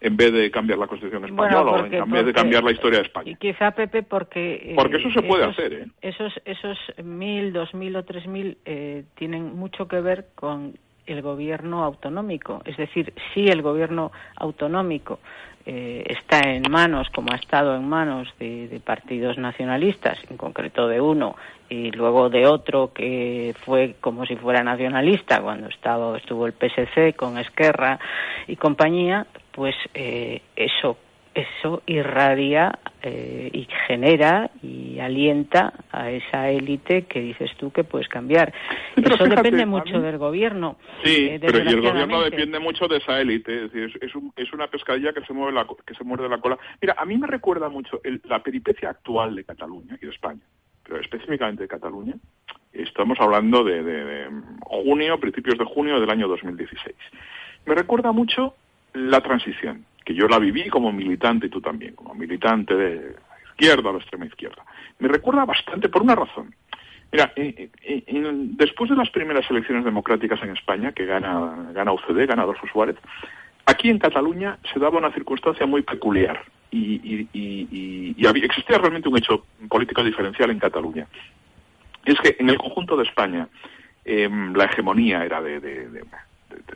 en vez de cambiar la Constitución española o en vez de cambiar la historia de España. Y quizá, Pepe, porque... Eh, porque eso se puede hacer, ¿eh? Esos, esos mil, dos mil o tres mil eh, tienen mucho que ver con el gobierno autonómico. Es decir, si el gobierno autonómico eh, está en manos, como ha estado en manos de, partidos nacionalistas, en concreto de uno y luego de otro que fue como si fuera nacionalista cuando estaba, estuvo el PSC con Esquerra y compañía, pues eh, eso eso irradia eh, y genera y alienta a esa élite que dices tú que puedes cambiar. eso depende mucho del gobierno. Sí, eh, pero y el gobierno depende mucho de esa élite. Es, decir, es, es, una pescadilla que se, mueve la, que se muerde la cola. Mira, a mí me recuerda mucho la peripecia actual de Cataluña y de España, pero específicamente de Cataluña, Estamos hablando de, de junio, principios de junio del año 2016. Me recuerda mucho la transición, yo la viví como militante y tú también, como militante de izquierda o la extrema izquierda. Me recuerda bastante por una razón. Mira, después de las primeras elecciones democráticas en España, que gana, gana UCD, gana Adolfo Suárez, aquí en Cataluña se daba una circunstancia muy peculiar y, existía realmente un hecho político diferencial en Cataluña. Es que en el conjunto de España em, la hegemonía era de,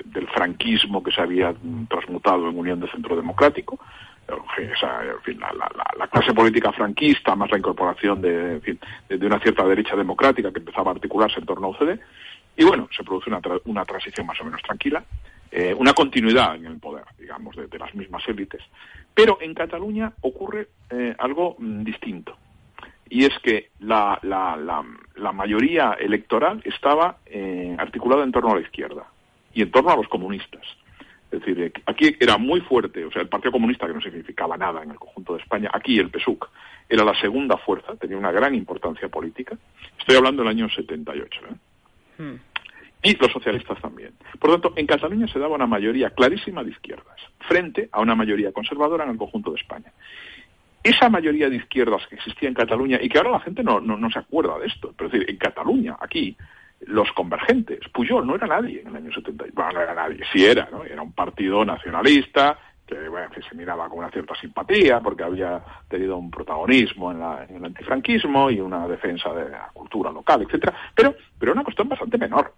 del franquismo que se había transmutado en Unión de Centro Democrático, la, clase política franquista, más la incorporación de, una cierta derecha democrática que empezaba a articularse en torno a UCD, y bueno, se produce una, transición más o menos tranquila, eh, una continuidad en el poder, digamos, de, las mismas élites. Pero en Cataluña ocurre eh, algo mm, distinto, y es que la, mayoría electoral estaba eh, articulada en torno a la izquierda y en torno a los comunistas. Es decir, aquí era muy fuerte, o sea, el Partido Comunista, que no significaba nada en el conjunto de España, aquí el PSUC era la segunda fuerza, tenía una gran importancia política. Estoy hablando del año 78. ¿eh? Hmm. Y los socialistas también. Por lo tanto, en Cataluña se daba una mayoría clarísima de izquierdas, frente a una mayoría conservadora en el conjunto de España. Esa mayoría de izquierdas que existía en Cataluña, y que ahora la gente no, no se acuerda de esto, pero es decir, en Cataluña, aquí, los convergentes. Puyol no era nadie en el año 70. Bueno, no era nadie, sí era, ¿no? Era un partido nacionalista que, bueno, que se miraba con una cierta simpatía porque había tenido un protagonismo en, la, en el antifranquismo y una defensa de la cultura local, etcétera. Pero, pero una cuestión bastante menor.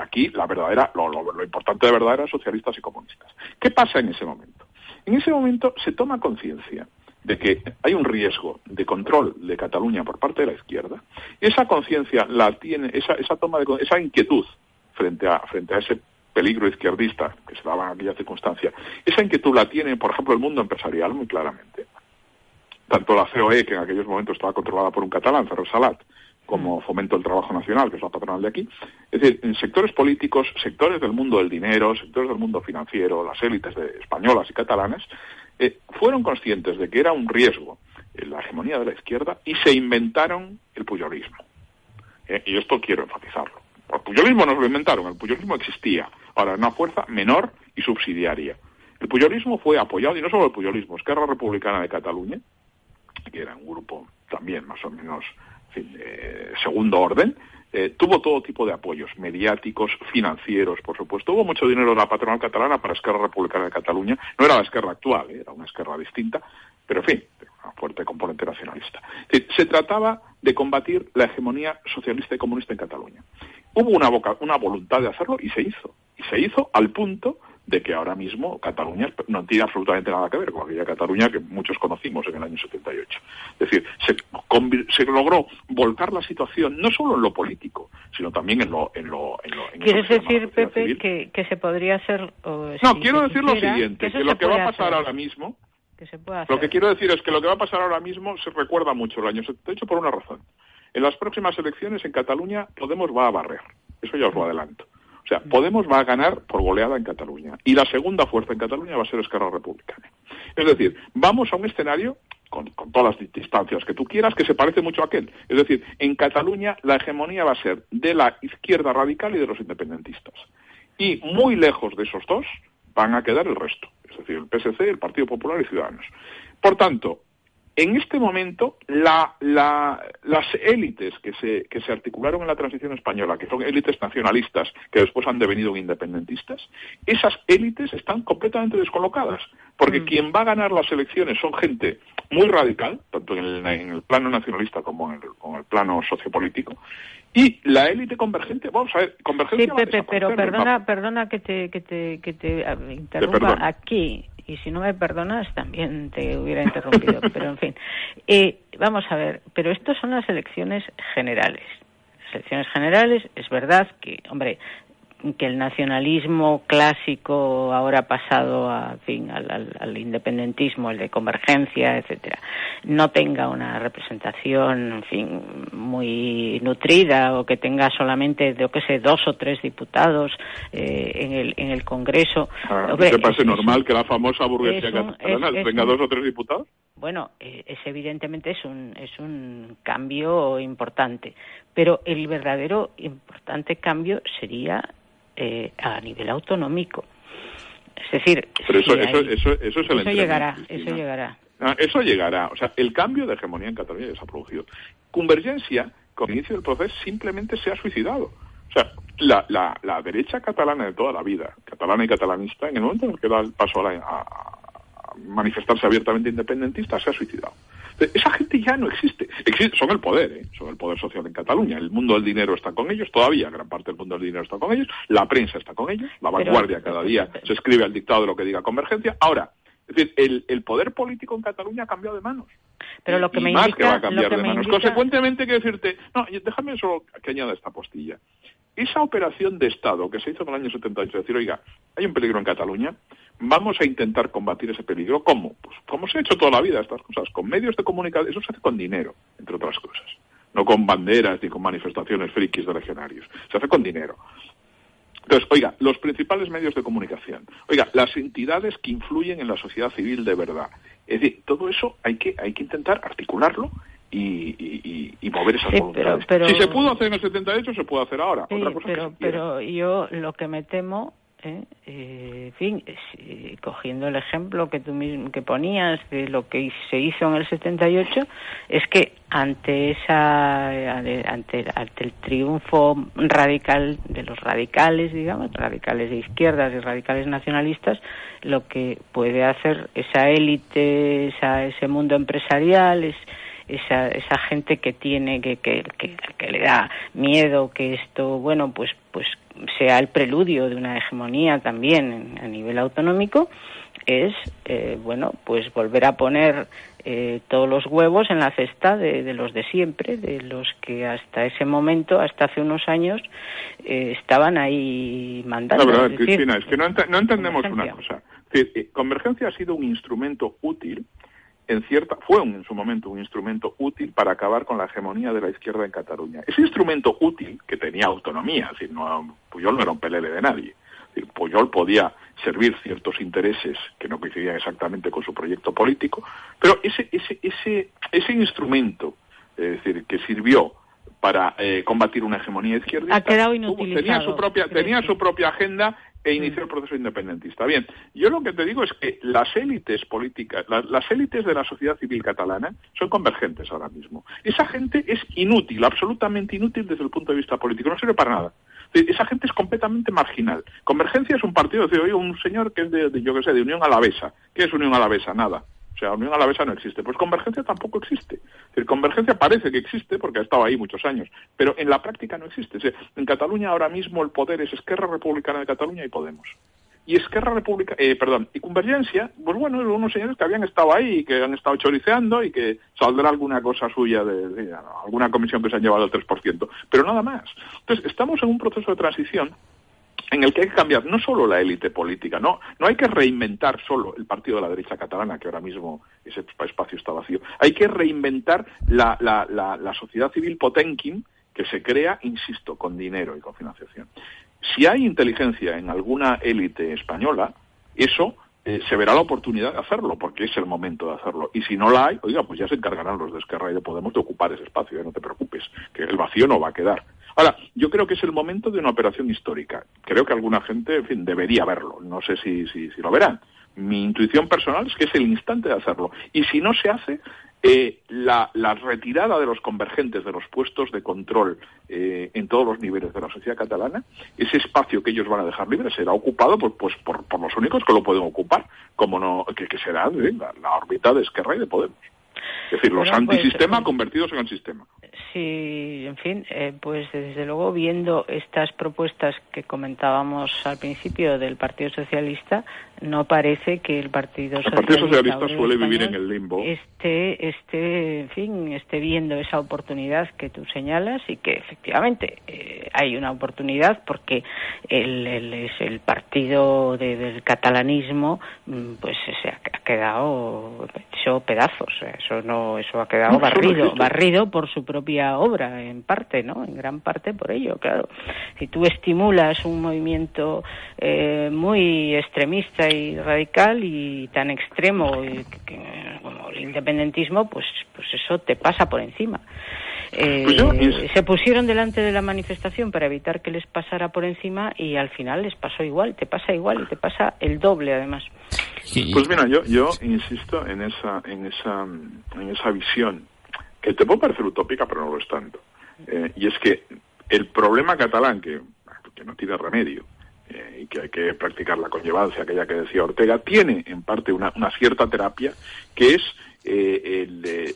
Aquí la verdadera, lo, lo, lo importante de verdad eran socialistas y comunistas. ¿Qué pasa en ese momento? En ese momento se toma conciencia de que hay un riesgo de control de Cataluña por parte de la izquierda, esa conciencia la tiene, esa, esa toma de esa inquietud frente a, frente a ese peligro izquierdista que se daba en aquella circunstancia, esa inquietud la tiene, por ejemplo, el mundo empresarial muy claramente. Tanto la COE, que en aquellos momentos estaba controlada por un catalán, Ferro Salat, como mm. Fomento del Trabajo Nacional, que es la patronal de aquí. Es decir, en sectores políticos, sectores del mundo del dinero, sectores del mundo financiero, las élites de, españolas y catalanas, eh, fueron conscientes de que era un riesgo la hegemonía de la izquierda y se inventaron el puyolismo. Eh, y esto quiero enfatizarlo. El puyolismo no se lo inventaron, el puyolismo existía. Ahora, una fuerza menor y subsidiaria. El puyolismo fue apoyado, y no solo el puyolismo, Esquerra Republicana de Cataluña, que era un grupo también más o menos de segundo orden, eh, tuvo todo tipo de apoyos, mediáticos, financieros, por supuesto. Hubo mucho dinero de la patronal catalana para Esquerra Republicana de Cataluña. No era la Esquerra actual, eh, era una Esquerra distinta, pero en fin, una fuerte componente nacionalista. Se trataba de combatir la hegemonía socialista y comunista en Cataluña. Hubo una, una voluntad de hacerlo y se hizo. Y se hizo al punto de que ahora mismo Cataluña no tiene absolutamente nada que ver con aquella Cataluña que muchos conocimos en el año 78. Es decir, se, logró volcar la situación no solo en lo político, sino también en lo... En lo, ¿Quieres decir, Pepe, que, se podría hacer... no, quiero decir lo siguiente, que, lo que va a pasar ahora mismo... Lo que quiero decir es que lo que va a pasar ahora mismo se recuerda mucho el año 78 por una razón. En las próximas elecciones en Cataluña Podemos va a barrer. Eso ya os lo adelanto. O sea, Podemos va a ganar por goleada en Cataluña y la segunda fuerza en Cataluña va a ser Esquerra Republicana. Es decir, vamos a un escenario con, todas las distancias que tú quieras, que se parece mucho a aquel. Es decir, en Cataluña la hegemonía va a ser de la izquierda radical y de los independentistas. Y muy lejos de esos dos van a quedar el resto, es decir, el PSC, el Partido Popular y Ciudadanos. Por tanto, en este momento, las élites que se, que se articularon en la transición española, que son élites nacionalistas, que después han devenido independentistas, esas élites están completamente descolocadas, porque mm. quien va a ganar las elecciones son gente muy radical, tanto en el, plano nacionalista como en el, plano sociopolítico, y la élite convergente, vamos a ver, convergencia. Sí, Pepe, pero perdona, perdona que te, que te, que te interrumpa aquí y si no me perdonas también te hubiera interrumpido, pero en fin. Eh, vamos a ver, pero estas son las elecciones generales. Las elecciones generales, es verdad que, hombre, que el nacionalismo clásico ahora pasado a, fin, al, independentismo, el de convergencia, etcétera, no tenga una representación, en fin, muy nutrida o que tenga solamente, yo que sé, dos o tres diputados eh, en, el, en el Congreso. ¿Te parece normal que la famosa burguesía catalana tenga dos o tres diputados? bueno, eh, es evidentemente es un, es un cambio importante, pero el verdadero importante cambio sería eh, a nivel autonómico. Es decir, pero eso, eso, eso, es el eso llegará, eso llegará. Ah, eso llegará. O sea, el cambio de hegemonía en Cataluña ya se ha producido. Convergencia, con el inicio del proceso, simplemente se ha suicidado. O sea, la, la, la, derecha catalana de toda la vida, catalana y catalanista, en el momento en el que da el paso a, a, manifestarse abiertamente independentista, se ha suicidado. Esa gente ya no existe. existe son el poder, ¿eh? son el poder social en Cataluña. El mundo del dinero está con ellos, todavía gran parte del mundo del dinero está con ellos, la prensa está con ellos, la vanguardia cada día se escribe al dictado de lo que diga Convergencia. Ahora, es decir, el, el poder político en Cataluña ha cambiado de manos. Pero lo que me más indica, que va a cambiar de manos. Consecuentemente, quiero decirte, no, déjame solo que añada esta postilla. Esa operación de Estado que se hizo en el año 78, decir, oiga, hay un peligro en Cataluña, vamos a intentar combatir ese peligro. ¿Cómo? Pues como se ha hecho toda la vida estas cosas, con medios de comunicación, eso se hace con dinero, entre otras cosas. No con banderas ni con manifestaciones frikis de legionarios. Se hace con dinero. Entonces, oiga, los principales medios de comunicación, oiga, las entidades que influyen en la sociedad civil de verdad. Es decir, todo eso hay que, hay que intentar articularlo y, y, mover esas voluntades. si se pudo hacer en el 78, se puede hacer ahora. Otra cosa pero, pero yo lo que me temo ¿eh? Eh, en fin, eh, cogiendo el ejemplo que tú mismo que ponías de lo que se hizo en el 78, es que ante esa ante, ante el triunfo radical de los radicales, digamos, radicales de izquierdas y radicales nacionalistas, lo que puede hacer esa élite, esa, ese mundo empresarial, es esa, esa gente que tiene que, que, que, le da miedo que esto bueno pues pues sea el preludio de una hegemonía también a nivel autonómico es eh, bueno pues volver a poner eh, todos los huevos en la cesta de, los de siempre de los que hasta ese momento hasta hace unos años eh, estaban ahí mandando. La verdad Cristina es que no, no entendemos una cosa. Convergencia ha sido un instrumento útil en cierta, fue en su momento un instrumento útil para acabar con la hegemonía de la izquierda en Cataluña. Ese instrumento útil, que tenía autonomía, es decir, no, Puyol no era un pelele de nadie, Puyol podía servir ciertos intereses que no coincidían exactamente con su proyecto político, pero ese, ese, ese, ese instrumento, es decir, que sirvió para eh, combatir una hegemonía izquierda ha quedado inutilizado, tenía su propia tenía su propia agenda e inició el proceso independentista. Bien, yo lo que te digo es que las élites políticas, las élites de la sociedad civil catalana son convergentes ahora mismo. Esa gente es inútil, absolutamente inútil desde el punto de vista político, no sirve para nada. Esa gente es completamente marginal. Convergencia es un partido, de un señor que es de, yo qué sé, de Unión Alavesa. ¿Qué es Unión Alavesa? Nada. O sea, Unión Alavesa no existe. Pues Convergencia tampoco existe. Es Convergencia parece que existe porque ha estado ahí muchos años, pero en la práctica no existe. en Cataluña ahora mismo el poder es Esquerra Republicana de Cataluña y Podemos. Y Esquerra Republicana, eh, perdón, y Convergencia, pues bueno, unos señores que habían estado ahí y que han estado choriceando y que saldrá alguna cosa suya de, alguna comisión que se han llevado el 3%, pero nada más. Entonces, estamos en un proceso de transición en el que hay que cambiar no solo la élite política, no, no hay que reinventar solo el partido de la derecha catalana, que ahora mismo ese espacio está vacío, hay que reinventar la, la, la, sociedad civil Potenkin que se crea, insisto, con dinero y con financiación. Si hay inteligencia en alguna élite española, eso eh, se verá la oportunidad de hacerlo, porque es el momento de hacerlo. Y si no la hay, oiga, pues ya se encargarán los de Esquerra y de Podemos de ocupar ese espacio, ya no te preocupes, que el vacío no va a quedar. Ahora, yo creo que es el momento de una operación histórica. Creo que alguna gente, en fin, debería verlo. No sé si, si, lo verán. Mi intuición personal es que es el instante de hacerlo. Y si no se hace, eh, la, retirada de los convergentes de los puestos de control eh, en todos los niveles de la sociedad catalana, ese espacio que ellos van a dejar libre será ocupado pues, pues por, por los únicos que lo pueden ocupar, como no, que, será eh, la, la, órbita de Esquerra y de Podemos. Es decir, los pues, antisistemas convertidos en el sistema. Sí, en fin, eh, pues desde luego viendo estas propuestas que comentábamos al principio del Partido Socialista, no parece que el Partido el Partido Socialista, suele vivir en el limbo. Esté, esté, en fin, esté viendo esa oportunidad que tú señalas y que efectivamente eh, hay una oportunidad porque el, el, es el partido del catalanismo mm, pues se ha, quedado hecho pedazos, eso no, eso ha quedado barrido, barrido por su propia obra en parte, ¿no? En gran parte por ello, claro. Si tú estimulas un movimiento eh, muy extremista y radical y tan extremo como el independentismo, pues, pues eso te pasa por encima. Eh, Pues se pusieron delante de la manifestación para evitar que les pasara por encima y al final les pasó igual, te pasa igual y te pasa el doble además. Pues mira, yo, yo insisto en esa, en esa, en esa visión que te puede parecer utópica, pero no lo es tanto. Eh, y es que el problema catalán, que, que no tiene remedio, eh, y que hay que practicar la conllevancia, aquella que decía Ortega, tiene en parte una, cierta terapia, que es eh, el de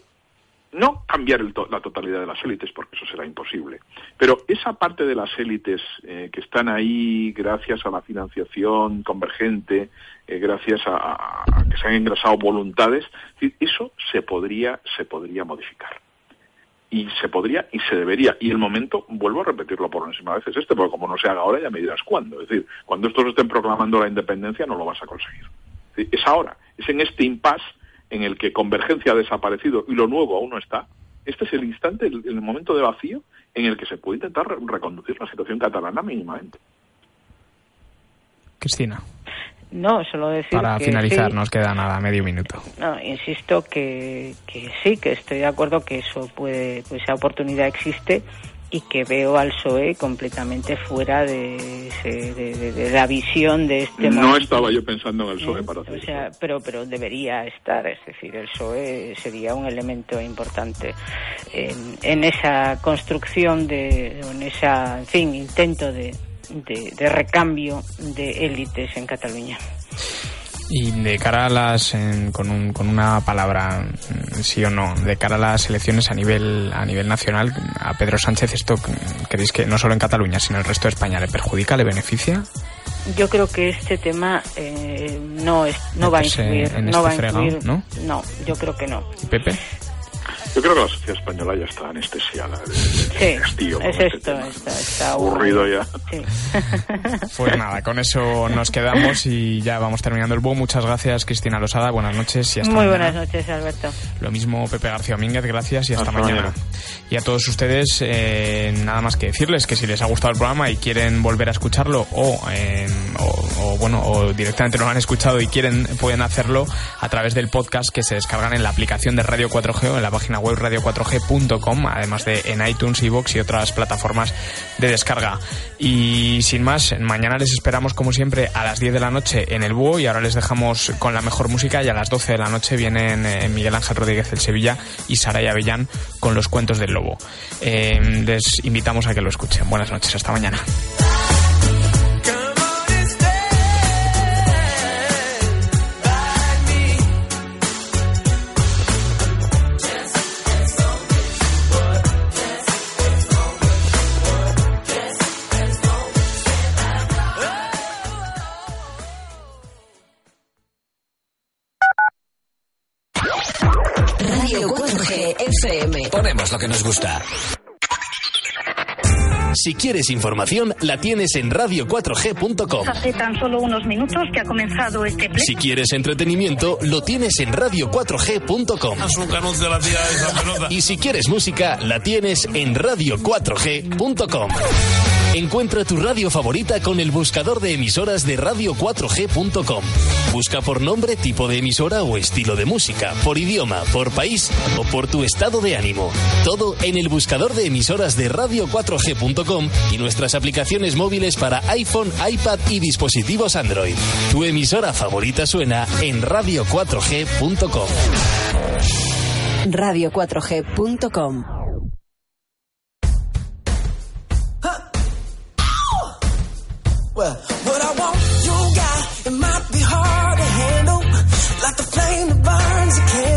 no cambiar el to- la totalidad de las élites, porque eso será imposible, pero esa parte de las élites eh, que están ahí gracias a la financiación convergente, gracias a, a- que se han ingresado voluntades, eso se podría, se podría modificar. Y se podría y se debería. Y el momento, vuelvo a repetirlo por encima veces este, porque como no se haga ahora ya me dirás cuándo. Es decir, cuando estos estén proclamando la independencia no lo vas a conseguir. Es Es ahora, es en este impasse en el que convergencia ha desaparecido y lo nuevo aún no está. Este es el instante, el, momento de vacío en el que se puede intentar re- reconducir la situación catalana mínimamente. Cristina, No, solo decir para que finalizar, sí, nos queda nada, medio minuto. No, insisto que, que sí, que estoy de acuerdo que eso puede, pues esa oportunidad existe y que veo al PSOE completamente fuera de, ese- de, de- de la visión de este No momento. estaba yo pensando en el PSOE para hacer O sea, pero, pero debería estar, es decir, el PSOE sería un elemento importante en, en esa construcción de, o en esa, en fin, intento de, de, de recambio de élites en Cataluña. Y de cara a las, en- con, un- con una palabra, mm, sí o no, de cara a las elecciones a nivel, a nivel nacional, a Pedro Sánchez esto, ¿creéis que no solo en Cataluña, sino en el resto de España le perjudica, le beneficia? Yo creo que este tema eh, no es, no va a influir, en no este va a fregado, influir, ¿no? no, yo creo que no. ¿Y Pepe? Yo creo que la sociedad española ya está anestesiada. de- de- de hastío con es este esto, está, está aburrido ya. Sí. Pues nada, con eso nos quedamos y ya vamos terminando el búho. Muchas gracias, Cristina Losada. Buenas noches y hasta Muy mañana. buenas noches, Alberto. Lo mismo Pepe García Domínguez, gracias y hasta, Hasta mañana. mañana. Y a todos ustedes, eh, nada más que decirles que si les ha gustado el programa y quieren volver a escucharlo o, eh, o, o, bueno o directamente no lo han escuchado y quieren pueden hacerlo a través del podcast que se descargan en la aplicación de Radio 4G o en la página web radio4g.com, además de en iTunes, iVoox y otras plataformas de descarga. Y sin más, mañana les esperamos como siempre a las 10 de la noche en el Búho y ahora les dejamos con la mejor música y a las 12 de la noche vienen eh, Miguel Ángel Rodríguez del Sevilla y Saraya Avellán con los cuentos del lobo. Eh, les invitamos a que lo escuchen. Buenas noches, hasta mañana. Ponemos lo que nos gusta. Si quieres información, la tienes en radio4g.com. Hace tan solo unos minutos que ha comenzado este pleno. Si quieres entretenimiento, lo tienes en radio4g.com. Azúcar anuncia la tía esa pelota. Y si quieres música, la tienes en radio4g.com. Encuentra tu radio favorita con el buscador de emisoras de radio4g.com. Busca por nombre, tipo de emisora o estilo de música, por idioma, por país o por tu estado de ánimo. Todo en el buscador de emisoras de radio4g.com y nuestras aplicaciones móviles para iPhone, iPad y dispositivos Android. Tu emisora favorita suena en radio4g.com. Radio4G.com Well, what I want, you got. It might be hard to handle, like the flame that burns a candle.